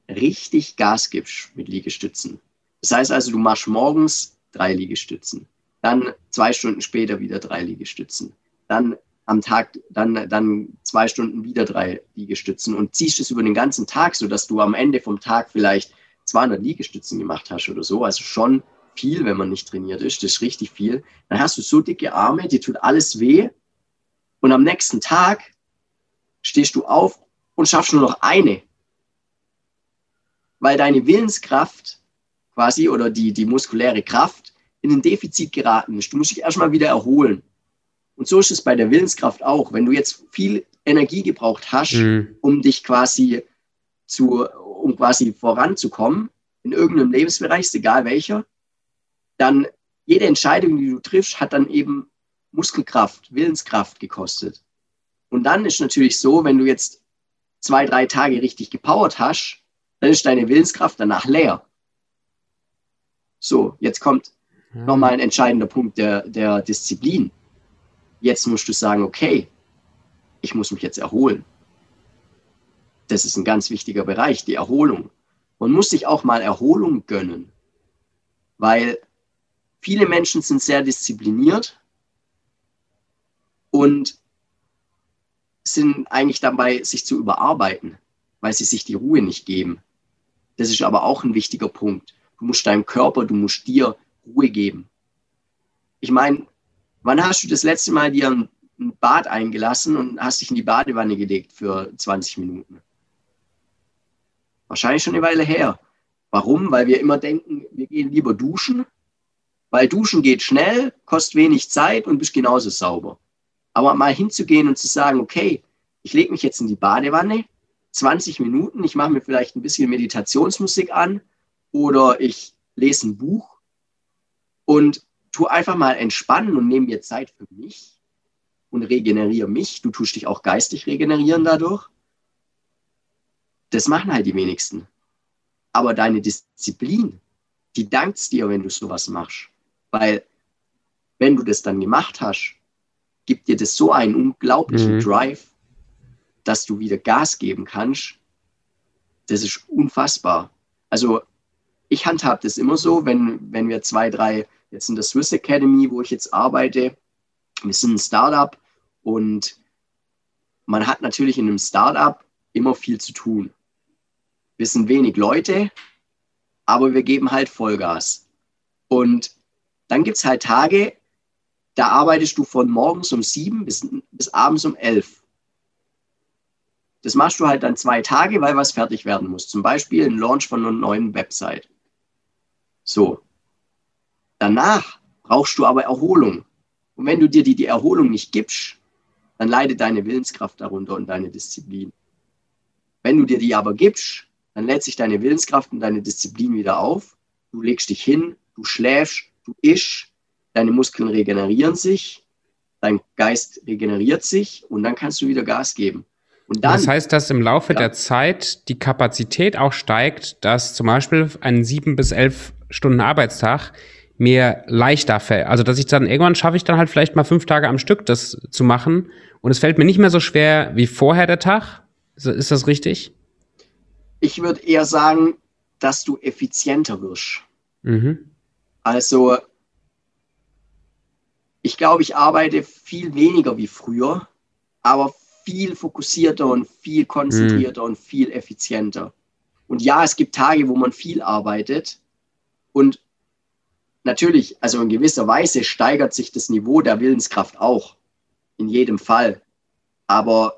richtig Gas gibst mit Liegestützen. Das heißt also, du machst morgens drei Liegestützen, dann zwei Stunden später wieder drei Liegestützen, dann am Tag dann, dann zwei Stunden wieder drei Liegestützen und ziehst es über den ganzen Tag, sodass du am Ende vom Tag vielleicht 200 Liegestützen gemacht hast oder so, also schon viel, wenn man nicht trainiert ist, das ist richtig viel, dann hast du so dicke Arme, die tut alles weh und am nächsten Tag stehst du auf und schaffst nur noch eine, weil deine Willenskraft quasi oder die, die muskuläre Kraft in ein Defizit geraten ist. Du musst dich erstmal wieder erholen. Und so ist es bei der Willenskraft auch. Wenn du jetzt viel Energie gebraucht hast, mhm. um dich quasi zu, um quasi voranzukommen, in irgendeinem Lebensbereich, ist egal welcher, dann jede Entscheidung, die du triffst, hat dann eben Muskelkraft, Willenskraft gekostet. Und dann ist natürlich so, wenn du jetzt zwei, drei Tage richtig gepowert hast, dann ist deine Willenskraft danach leer. So, jetzt kommt ja. nochmal ein entscheidender Punkt der, der Disziplin Jetzt musst du sagen, okay, ich muss mich jetzt erholen. Das ist ein ganz wichtiger Bereich, die Erholung. Man muss sich auch mal Erholung gönnen, weil viele Menschen sind sehr diszipliniert und sind eigentlich dabei, sich zu überarbeiten, weil sie sich die Ruhe nicht geben. Das ist aber auch ein wichtiger Punkt. Du musst deinem Körper, du musst dir Ruhe geben. Ich meine, wann hast du das letzte Mal dir ein, Bad eingelassen und hast dich in die Badewanne gelegt für 20 Minuten? Wahrscheinlich schon eine Weile her. Warum? Weil wir immer denken, wir gehen lieber duschen, weil duschen geht schnell, kostet wenig Zeit und bist genauso sauber. Aber mal hinzugehen und zu sagen, okay, ich lege mich jetzt in die Badewanne, 20 Minuten, ich mache mir vielleicht ein bisschen Meditationsmusik an oder ich lese ein Buch und tu einfach mal entspannen und nehme mir Zeit für mich und regeneriere mich. Du tust dich auch geistig regenerieren dadurch. Das machen halt die wenigsten. Aber deine Disziplin, die dankt dir, wenn du sowas machst. Weil wenn du das dann gemacht hast, gibt dir das so einen unglaublichen mhm. Drive, dass du wieder Gas geben kannst. Das ist unfassbar. Also ich handhabe das immer so, wenn, wenn wir zwei, drei, jetzt in der Swiss Academy, wo ich jetzt arbeite, wir sind ein Startup und man hat natürlich in einem Startup immer viel zu tun. Wir sind wenig Leute, aber wir geben halt Vollgas. Und dann gibt es halt Tage, da arbeitest du von morgens um sieben bis, bis abends um elf. Das machst du halt dann zwei Tage, weil was fertig werden muss. Zum Beispiel ein Launch von einer neuen Website. So. Danach brauchst du aber Erholung. Und wenn du dir die, die Erholung nicht gibst, dann leidet deine Willenskraft darunter und deine Disziplin. Wenn du dir die aber gibst, dann lädt sich deine Willenskraft und deine Disziplin wieder auf. Du legst dich hin, du schläfst, du isch, deine Muskeln regenerieren sich, dein Geist regeneriert sich und dann kannst du wieder Gas geben. Und dann, das heißt, dass im Laufe ja. der Zeit die Kapazität auch steigt, dass zum Beispiel ein sieben bis elf Stunden Arbeitstag mir leichter fällt. Also dass ich dann irgendwann schaffe ich dann halt vielleicht mal fünf Tage am Stück das zu machen und es fällt mir nicht mehr so schwer wie vorher der Tag. Ist das richtig? Ich würde eher sagen, dass du effizienter wirst. Mhm. Also ich glaube, ich arbeite viel weniger wie früher, aber viel fokussierter und viel konzentrierter mhm. und viel effizienter. Und ja, es gibt Tage, wo man viel arbeitet und natürlich, also in gewisser Weise steigert sich das Niveau der Willenskraft auch. In jedem Fall. Aber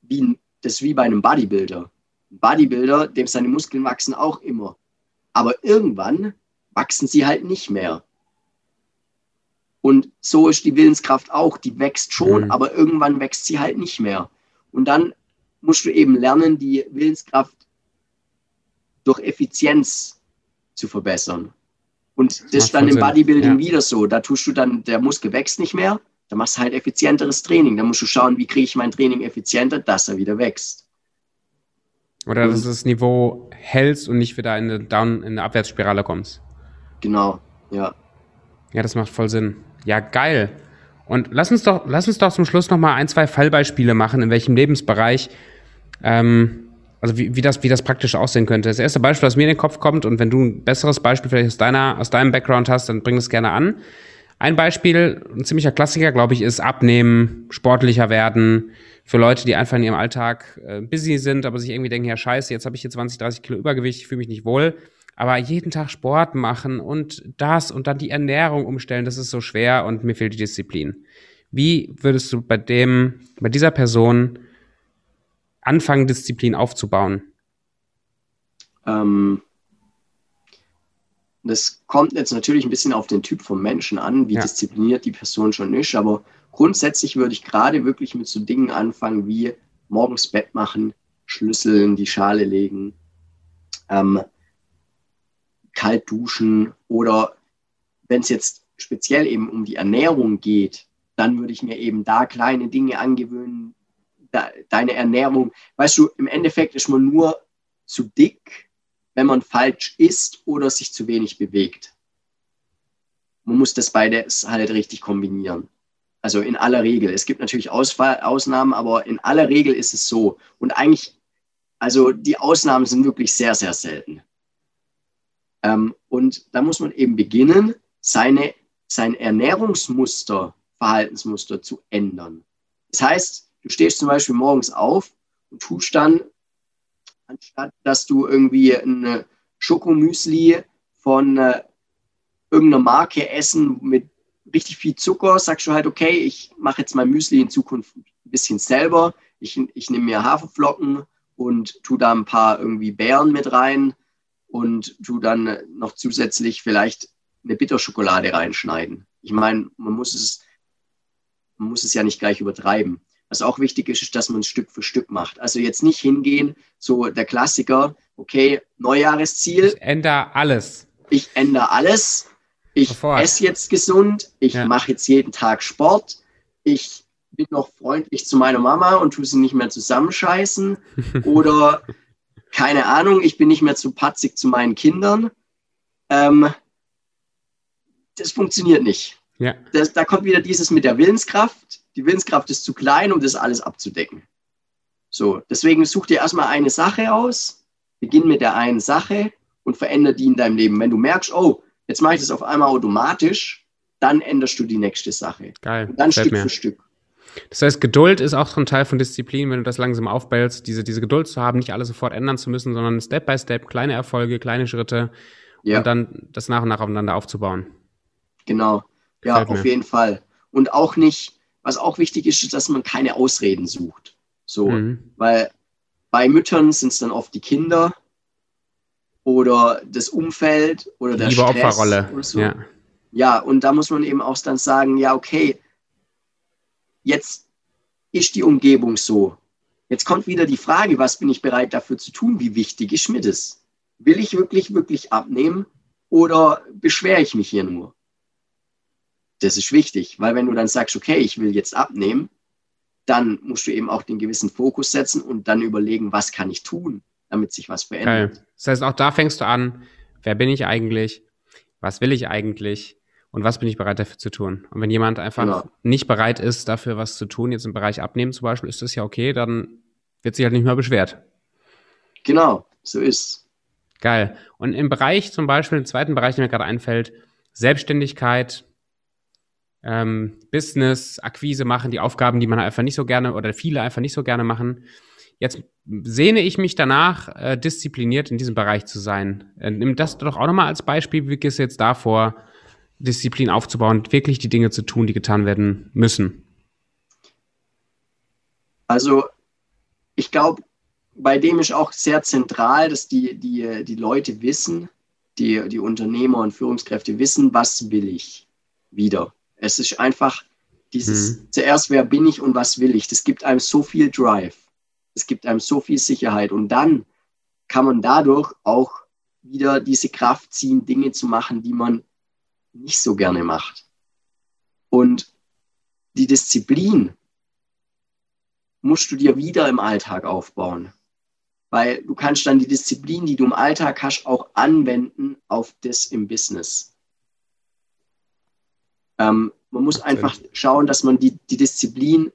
wie, das ist wie bei einem Bodybuilder. Ein Bodybuilder, dem seine Muskeln wachsen auch immer. Aber irgendwann wachsen sie halt nicht mehr. Und so ist die Willenskraft auch, die wächst schon, mhm. aber irgendwann wächst sie halt nicht mehr. Und dann musst du eben lernen, die Willenskraft durch Effizienz zu verbessern. Und das, das ist dann im Bodybuilding ja. wieder so. Da tust du dann, der Muskel wächst nicht mehr, da machst du halt effizienteres Training. Da musst du schauen, wie kriege ich mein Training effizienter, dass er wieder wächst. Oder dass du das Niveau hältst und nicht wieder in eine, Down, in eine Abwärtsspirale kommst. Genau, ja. Ja, das macht voll Sinn. Ja, geil. Und lass uns doch, lass uns doch zum Schluss noch mal ein, zwei Fallbeispiele machen, in welchem Lebensbereich, ähm, also wie, wie, das, wie das praktisch aussehen könnte. Das erste Beispiel, das mir in den Kopf kommt, und wenn du ein besseres Beispiel vielleicht aus, deiner, aus deinem Background hast, dann bring das gerne an. Ein Beispiel, ein ziemlicher Klassiker, glaube ich, ist Abnehmen, sportlicher werden. Für Leute, die einfach in ihrem Alltag äh, busy sind, aber sich irgendwie denken, ja scheiße, jetzt habe ich hier 20, 30 Kilo Übergewicht, ich fühle mich nicht wohl. Aber jeden Tag Sport machen und das und dann die Ernährung umstellen, das ist so schwer und mir fehlt die Disziplin. Wie würdest du bei dem, bei dieser Person anfangen, Disziplin aufzubauen? Ähm, das kommt jetzt natürlich ein bisschen auf den Typ vom Menschen an, wie ja. diszipliniert die Person schon ist, aber grundsätzlich würde ich gerade wirklich mit so Dingen anfangen wie morgens Bett machen, Schlüssel in die Schale legen, ähm, kalt duschen oder wenn es jetzt speziell eben um die Ernährung geht, dann würde ich mir eben da kleine Dinge angewöhnen. Deine Ernährung, weißt du, im Endeffekt ist man nur zu dick, wenn man falsch isst oder sich zu wenig bewegt. Man muss das beides halt richtig kombinieren. Also in aller Regel. Es gibt natürlich Ausfall, Ausnahmen, aber in aller Regel ist es so. Und eigentlich, also die Ausnahmen sind wirklich sehr, sehr selten. Ähm, und da muss man eben beginnen, seine, sein Ernährungsmuster, Verhaltensmuster zu ändern. Das heißt, du stehst zum Beispiel morgens auf und tust dann, anstatt dass du irgendwie ein Schokomüsli von äh, irgendeiner Marke essen mit richtig viel Zucker, sagst du halt, okay, ich mache jetzt mein Müsli in Zukunft ein bisschen selber. Ich, ich nehme mir Haferflocken und tue da ein paar irgendwie Beeren mit rein und tue dann noch zusätzlich vielleicht eine Bitterschokolade reinschneiden. Ich meine, man muss es, man muss es ja nicht gleich übertreiben. Was auch wichtig ist, ist, dass man es Stück für Stück macht. Also jetzt nicht hingehen, so der Klassiker, okay, Neujahresziel. Ich ändere alles. Ich ändere alles ich esse jetzt gesund, ich ja. mache jetzt jeden Tag Sport, ich bin noch freundlich zu meiner Mama und tue sie nicht mehr zusammenscheißen oder keine Ahnung, ich bin nicht mehr zu patzig zu meinen Kindern. Ähm, das funktioniert nicht. Ja. Das, da kommt wieder dieses mit der Willenskraft. Die Willenskraft ist zu klein, um das alles abzudecken. So, deswegen such dir erstmal eine Sache aus, beginn mit der einen Sache und verändere die in deinem Leben. Wenn du merkst, oh, Jetzt mache ich das auf einmal automatisch, dann änderst du die nächste Sache. Geil. Und dann Stück mir. für Stück. Das heißt, Geduld ist auch ein Teil von Disziplin, wenn du das langsam aufbellst, diese, diese Geduld zu haben, nicht alles sofort ändern zu müssen, sondern Step by Step, kleine Erfolge, kleine Schritte ja. und dann das nach und nach aufeinander aufzubauen. Genau. Ja, auf mir. jeden Fall. Und auch nicht, was auch wichtig ist, ist, dass man keine Ausreden sucht. So, mhm. weil bei Müttern sind es dann oft die Kinder, oder das Umfeld oder der Liebe Stress Opferrolle. Oder so. Ja. ja, und da muss man eben auch dann sagen, ja, okay, jetzt ist die Umgebung so. Jetzt kommt wieder die Frage, was bin ich bereit dafür zu tun? Wie wichtig ist mir das? Will ich wirklich, wirklich abnehmen oder beschwere ich mich hier nur? Das ist wichtig, weil wenn du dann sagst, okay, ich will jetzt abnehmen, dann musst du eben auch den gewissen Fokus setzen und dann überlegen, was kann ich tun? damit sich was verändert. Geil. Das heißt, auch da fängst du an, wer bin ich eigentlich? Was will ich eigentlich? Und was bin ich bereit dafür zu tun? Und wenn jemand einfach genau. nicht bereit ist, dafür was zu tun, jetzt im Bereich Abnehmen zum Beispiel, ist das ja okay, dann wird sich halt nicht mehr beschwert. Genau, so ist. Geil. Und im Bereich zum Beispiel, im zweiten Bereich, der mir gerade einfällt, Selbstständigkeit, ähm, Business, Akquise machen, die Aufgaben, die man einfach nicht so gerne oder viele einfach nicht so gerne machen. Jetzt sehne ich mich danach, äh, diszipliniert in diesem Bereich zu sein. Äh, nimm das doch auch nochmal als Beispiel. Wie geht es jetzt davor, Disziplin aufzubauen, wirklich die Dinge zu tun, die getan werden müssen? Also, ich glaube, bei dem ist auch sehr zentral, dass die, die, die Leute wissen, die, die Unternehmer und Führungskräfte wissen, was will ich wieder. Es ist einfach dieses mhm. zuerst, wer bin ich und was will ich. Das gibt einem so viel Drive. Es gibt einem so viel Sicherheit und dann kann man dadurch auch wieder diese Kraft ziehen, Dinge zu machen, die man nicht so gerne macht. Und die Disziplin musst du dir wieder im Alltag aufbauen. Weil du kannst dann die Disziplin, die du im Alltag hast, auch anwenden auf das im Business. Ähm, man muss einfach schauen, dass man die, die Disziplin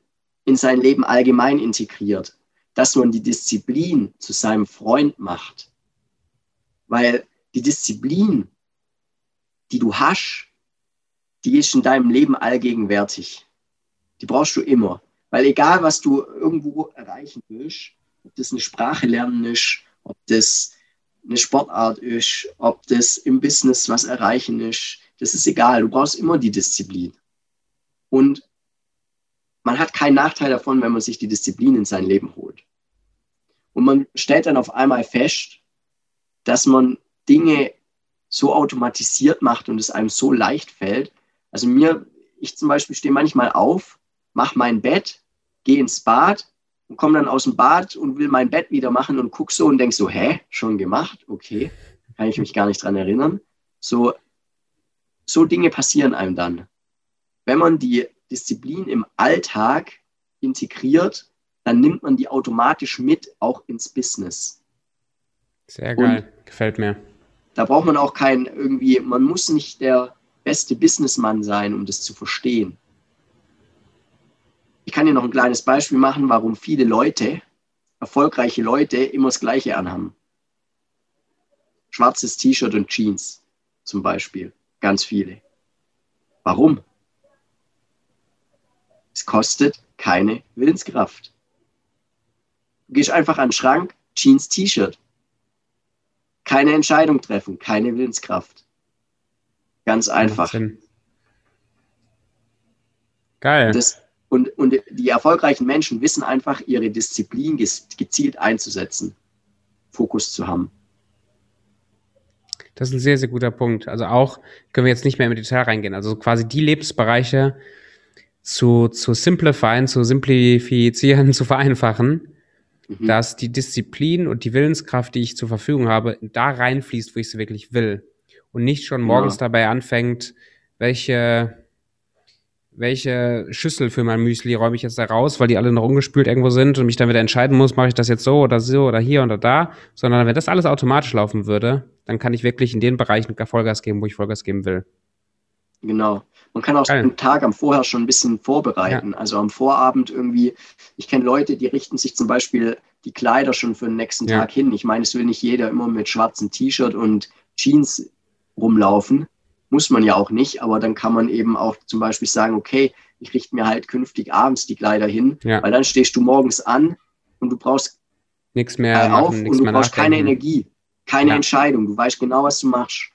in sein Leben allgemein integriert dass man die Disziplin zu seinem Freund macht. Weil die Disziplin, die du hast, die ist in deinem Leben allgegenwärtig. Die brauchst du immer. Weil egal, was du irgendwo erreichen willst, ob das eine Sprache lernen ist, ob das eine Sportart ist, ob das im Business was erreichen ist, das ist egal. Du brauchst immer die Disziplin. Und man hat keinen Nachteil davon, wenn man sich die Disziplin in sein Leben holt. Und man stellt dann auf einmal fest, dass man Dinge so automatisiert macht und es einem so leicht fällt. Also mir, ich zum Beispiel stehe manchmal auf, mache mein Bett, gehe ins Bad und komme dann aus dem Bad und will mein Bett wieder machen und gucke so und denke so, hä, schon gemacht? Okay, kann ich mich gar nicht dran erinnern. So, so Dinge passieren einem dann. Wenn man die Disziplin im Alltag integriert, dann nimmt man die automatisch mit, auch ins Business. Sehr geil, Und gefällt mir. Da braucht man auch kein irgendwie, man muss nicht der beste Businessmann sein, um das zu verstehen. ich kann dir noch ein kleines Beispiel machen, warum viele Leute, erfolgreiche Leute, immer das Gleiche anhaben. Schwarzes T-Shirt und Jeans zum Beispiel. Ganz viele. Warum? Es kostet keine Willenskraft. Du gehst einfach an den Schrank, Jeans, T-Shirt. Keine Entscheidung treffen, keine Willenskraft. Ganz einfach. Geil. Das, und, und die erfolgreichen Menschen wissen einfach, ihre Disziplin gezielt einzusetzen, Fokus zu haben. Das ist ein sehr, sehr guter Punkt. Also auch können wir jetzt nicht mehr im Detail reingehen. Also quasi die Lebensbereiche zu, zu simplifieren, zu simplifizieren, zu vereinfachen, mhm. dass die Disziplin und die Willenskraft, die ich zur Verfügung habe, da reinfließt, wo ich sie wirklich will. Und nicht schon morgens ja. dabei anfängt, welche, welche Schüssel für mein Müsli räume ich jetzt da raus, weil die alle noch ungespült irgendwo sind und mich dann wieder entscheiden muss, mache ich das jetzt so oder so oder hier oder da, sondern wenn das alles automatisch laufen würde, dann kann ich wirklich in den Bereichen Vollgas geben, wo ich Vollgas geben will. Genau. Man kann auch Geil. einen Tag am Vorher schon ein bisschen vorbereiten. Ja. Also am Vorabend irgendwie, ich kenne Leute, die richten sich zum Beispiel die Kleider schon für den nächsten ja. Tag hin. Ich meine, es will nicht jeder immer mit schwarzem T-Shirt und Jeans rumlaufen. Muss man ja auch nicht, aber dann kann man eben auch zum Beispiel sagen, okay, ich richte mir halt künftig abends die Kleider hin, ja. weil dann stehst du morgens an und du brauchst nichts mehr auf machen, und du brauchst keine Energie, keine Entscheidung. Du weißt genau, was du machst.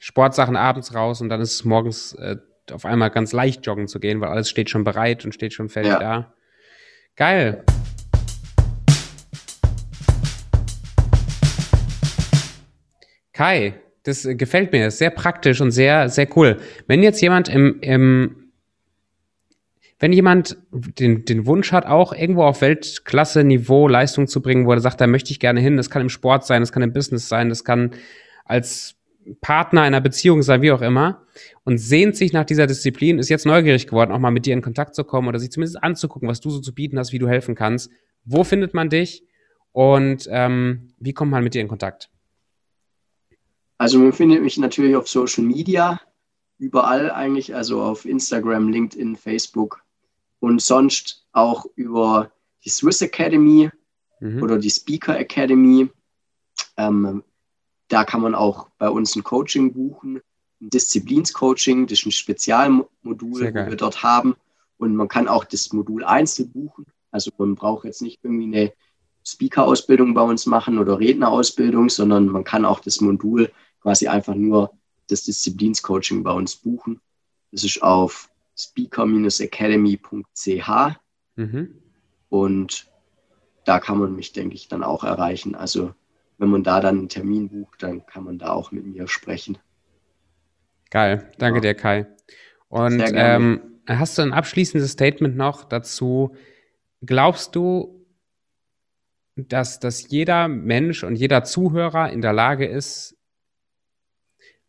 Sportsachen abends raus und dann ist es morgens äh, auf einmal ganz leicht joggen zu gehen, weil alles steht schon bereit und steht schon fertig ja. da. Geil. Kai, das äh, gefällt mir, ist sehr praktisch und sehr, sehr cool. Wenn jetzt jemand im, im wenn jemand den, den Wunsch hat, auch irgendwo auf Weltklasse-Niveau Leistung zu bringen, wo er sagt, da möchte ich gerne hin, das kann im Sport sein, das kann im Business sein, das kann als Partner einer Beziehung sein, wie auch immer, und sehnt sich nach dieser Disziplin, ist jetzt neugierig geworden, auch mal mit dir in Kontakt zu kommen oder sich zumindest anzugucken, was du so zu bieten hast, wie du helfen kannst. Wo findet man dich und ähm, wie kommt man mit dir in Kontakt? Also man findet mich natürlich auf Social Media, überall eigentlich, also auf Instagram, LinkedIn, Facebook und sonst auch über die Swiss Academy mhm. oder die Speaker Academy. Ähm, da kann man auch bei uns ein Coaching buchen, ein Disziplinscoaching, das ist ein Spezialmodul, wo wir dort haben. Und man kann auch das Modul einzeln buchen. Also man braucht jetzt nicht irgendwie eine Speaker-Ausbildung bei uns machen oder Rednerausbildung, sondern man kann auch das Modul quasi einfach nur das Disziplinscoaching bei uns buchen. Das ist auf speaker-academy.ch mhm. und da kann man mich, denke ich, dann auch erreichen. Also wenn man da dann einen Termin bucht, dann kann man da auch mit mir sprechen. Geil, danke ja. dir, Kai. Und ähm, hast du ein abschließendes Statement noch dazu? Glaubst du, dass, dass jeder Mensch und jeder Zuhörer in der Lage ist,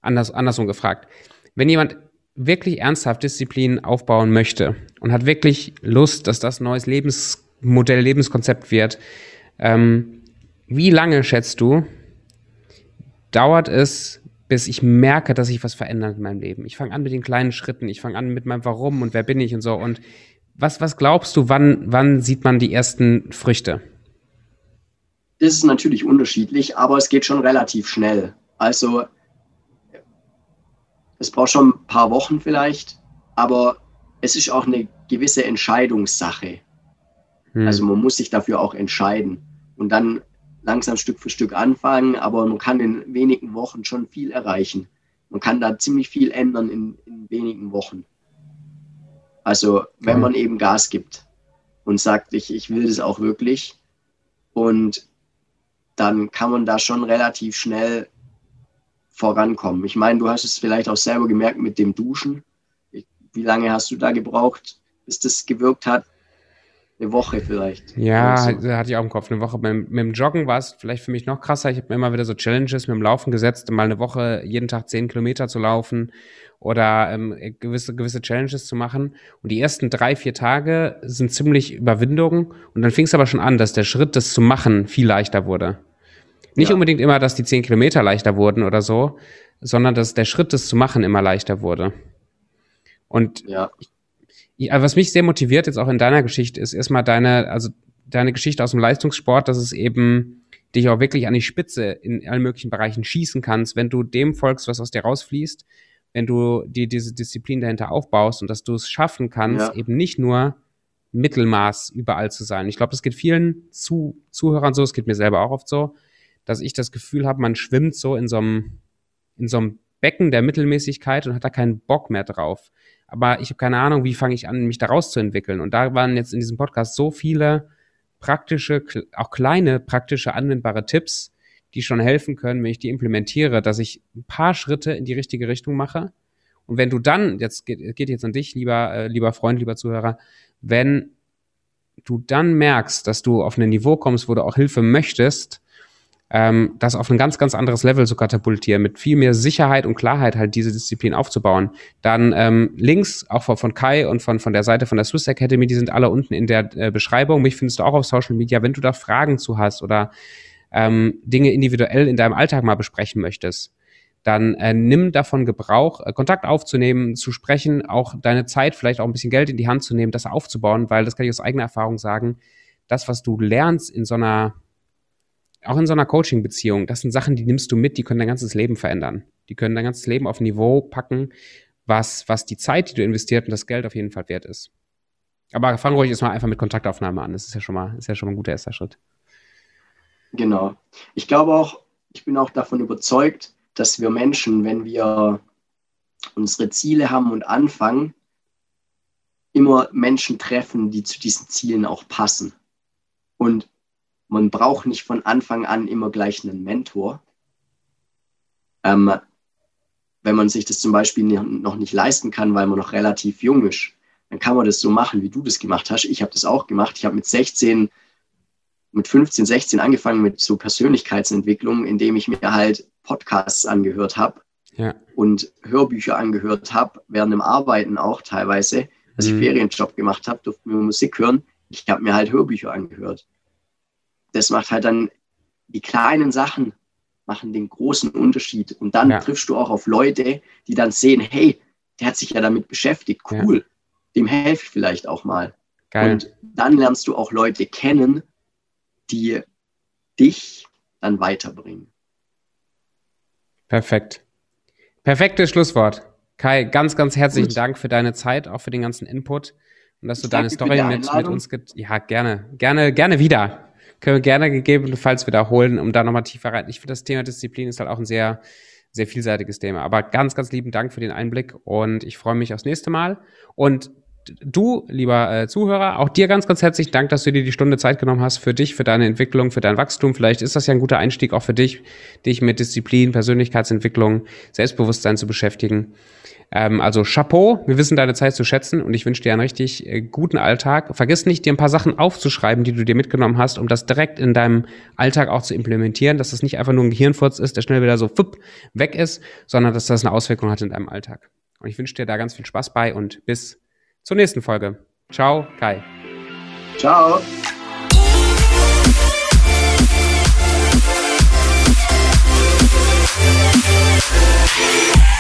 anders, andersrum gefragt, wenn jemand wirklich ernsthaft Disziplin aufbauen möchte und hat wirklich Lust, dass das neues Lebensmodell, Lebenskonzept wird, ähm, wie lange schätzt du, dauert es, bis ich merke, dass sich was verändert in meinem Leben? Ich fange an mit den kleinen Schritten, ich fange an mit meinem Warum und wer bin ich und so. Und was, was glaubst du, wann, wann sieht man die ersten Früchte? Das ist natürlich unterschiedlich, aber es geht schon relativ schnell. Also es braucht schon ein paar Wochen vielleicht, aber es ist auch eine gewisse Entscheidungssache. Hm. Also man muss sich dafür auch entscheiden und dann langsam Stück für Stück anfangen, aber man kann in wenigen Wochen schon viel erreichen. Man kann da ziemlich viel ändern in, in wenigen Wochen. Also wenn man eben Gas gibt und sagt, ich, ich will das auch wirklich und dann kann man da schon relativ schnell vorankommen. Ich meine, du hast es vielleicht auch selber gemerkt mit dem Duschen. Wie lange hast du da gebraucht, bis das gewirkt hat? Eine Woche vielleicht. Ja, so. hatte ich auch im Kopf. Eine Woche. Mit, mit dem Joggen war es vielleicht für mich noch krasser. Ich habe mir immer wieder so Challenges mit dem Laufen gesetzt, mal eine Woche jeden Tag zehn Kilometer zu laufen oder ähm, gewisse, gewisse Challenges zu machen. Und die ersten drei, vier Tage sind ziemlich Überwindung. Und dann fing es aber schon an, dass der Schritt, das zu machen, viel leichter wurde. Nicht ja. unbedingt immer, dass die zehn Kilometer leichter wurden oder so, sondern dass der Schritt, das zu machen, immer leichter wurde. Und ja. ich, ja, was mich sehr motiviert jetzt auch in deiner Geschichte ist erstmal deine, also deine Geschichte aus dem Leistungssport, dass es eben dich auch wirklich an die Spitze in allen möglichen Bereichen schießen kannst, wenn du dem folgst, was aus dir rausfließt, wenn du dir diese Disziplin dahinter aufbaust und dass du es schaffen kannst, ja. eben nicht nur Mittelmaß überall zu sein. Ich glaube, das geht vielen Zu Zuhörern so, es geht mir selber auch oft so, dass ich das Gefühl habe, man schwimmt so in so einem, in so einem Becken der Mittelmäßigkeit und hat da keinen Bock mehr drauf. Aber ich habe keine Ahnung, wie fange ich an, mich da rauszuentwickeln. Und da waren jetzt in diesem Podcast so viele praktische, auch kleine praktische anwendbare Tipps, die schon helfen können, wenn ich die implementiere, dass ich ein paar Schritte in die richtige Richtung mache. Und wenn du dann, jetzt geht, geht jetzt an dich, lieber, äh, lieber Freund, lieber Zuhörer, wenn du dann merkst, dass du auf ein Niveau kommst, wo du auch Hilfe möchtest, ähm, das auf ein ganz, ganz anderes Level zu katapultieren, mit viel mehr Sicherheit und Klarheit halt diese Disziplin aufzubauen. Dann ähm, Links, auch von, von Kai und von, von der Seite von der Swiss Academy, die sind alle unten in der äh, Beschreibung. Mich findest du auch auf Social Media. Wenn du da Fragen zu hast oder ähm, Dinge individuell in deinem Alltag mal besprechen möchtest, dann äh, nimm davon Gebrauch, äh, Kontakt aufzunehmen, zu sprechen, auch deine Zeit, vielleicht auch ein bisschen Geld in die Hand zu nehmen, das aufzubauen, weil das kann ich aus eigener Erfahrung sagen, das, was du lernst in so einer auch in so einer Coaching-Beziehung, das sind Sachen, die nimmst du mit, die können dein ganzes Leben verändern. Die können dein ganzes Leben auf Niveau packen, was, was die Zeit, die du investiert und das Geld auf jeden Fall wert ist. Aber fang ruhig erstmal einfach mit Kontaktaufnahme an. Das ist ja schon mal, ist ja schon mal ein guter erster Schritt. Genau. Ich glaube auch, ich bin auch davon überzeugt, dass wir Menschen, wenn wir unsere Ziele haben und anfangen, immer Menschen treffen, die zu diesen Zielen auch passen. Und man braucht nicht von Anfang an immer gleich einen Mentor. Ähm, wenn man sich das zum Beispiel noch nicht leisten kann, weil man noch relativ jung ist, dann kann man das so machen, wie du das gemacht hast. Ich habe das auch gemacht. Ich habe mit 16, mit 15, 16 angefangen mit so Persönlichkeitsentwicklung, indem ich mir halt Podcasts angehört habe ja. und Hörbücher angehört habe, während dem Arbeiten auch teilweise. Als mhm. ich Ferienjob gemacht habe, durfte mir Musik hören. Ich habe mir halt Hörbücher angehört das macht halt dann die kleinen Sachen machen den großen Unterschied. Und dann ja. triffst du auch auf Leute, die dann sehen, hey, der hat sich ja damit beschäftigt, cool, ja. dem helfe ich vielleicht auch mal. Geil. Und dann lernst du auch Leute kennen, die dich dann weiterbringen. Perfekt. Perfektes Schlusswort. Kai, ganz, ganz herzlichen Gut. Dank für deine Zeit, auch für den ganzen Input und dass du deine Story mit, mit uns, ja, gerne, gerne, gerne wieder können wir gerne gegebenenfalls wiederholen, um da nochmal tiefer rein. Ich finde, das Thema Disziplin ist halt auch ein sehr, sehr vielseitiges Thema. Aber ganz, ganz lieben Dank für den Einblick und ich freue mich aufs nächste Mal. Und du, lieber äh, Zuhörer, auch dir ganz, ganz herzlichen Dank, dass du dir die Stunde Zeit genommen hast für dich, für deine Entwicklung, für dein Wachstum. Vielleicht ist das ja ein guter Einstieg auch für dich, dich mit Disziplin, Persönlichkeitsentwicklung, Selbstbewusstsein zu beschäftigen. Ähm, also Chapeau, wir wissen deine Zeit zu schätzen und ich wünsche dir einen richtig äh, guten Alltag. Vergiss nicht, dir ein paar Sachen aufzuschreiben, die du dir mitgenommen hast, um das direkt in deinem Alltag auch zu implementieren, dass das nicht einfach nur ein Gehirnfurz ist, der schnell wieder so fupp, weg ist, sondern dass das eine Auswirkung hat in deinem Alltag. Und ich wünsche dir da ganz viel Spaß bei und bis zur nächsten Folge. Ciao, Kai. Ciao. Yeah.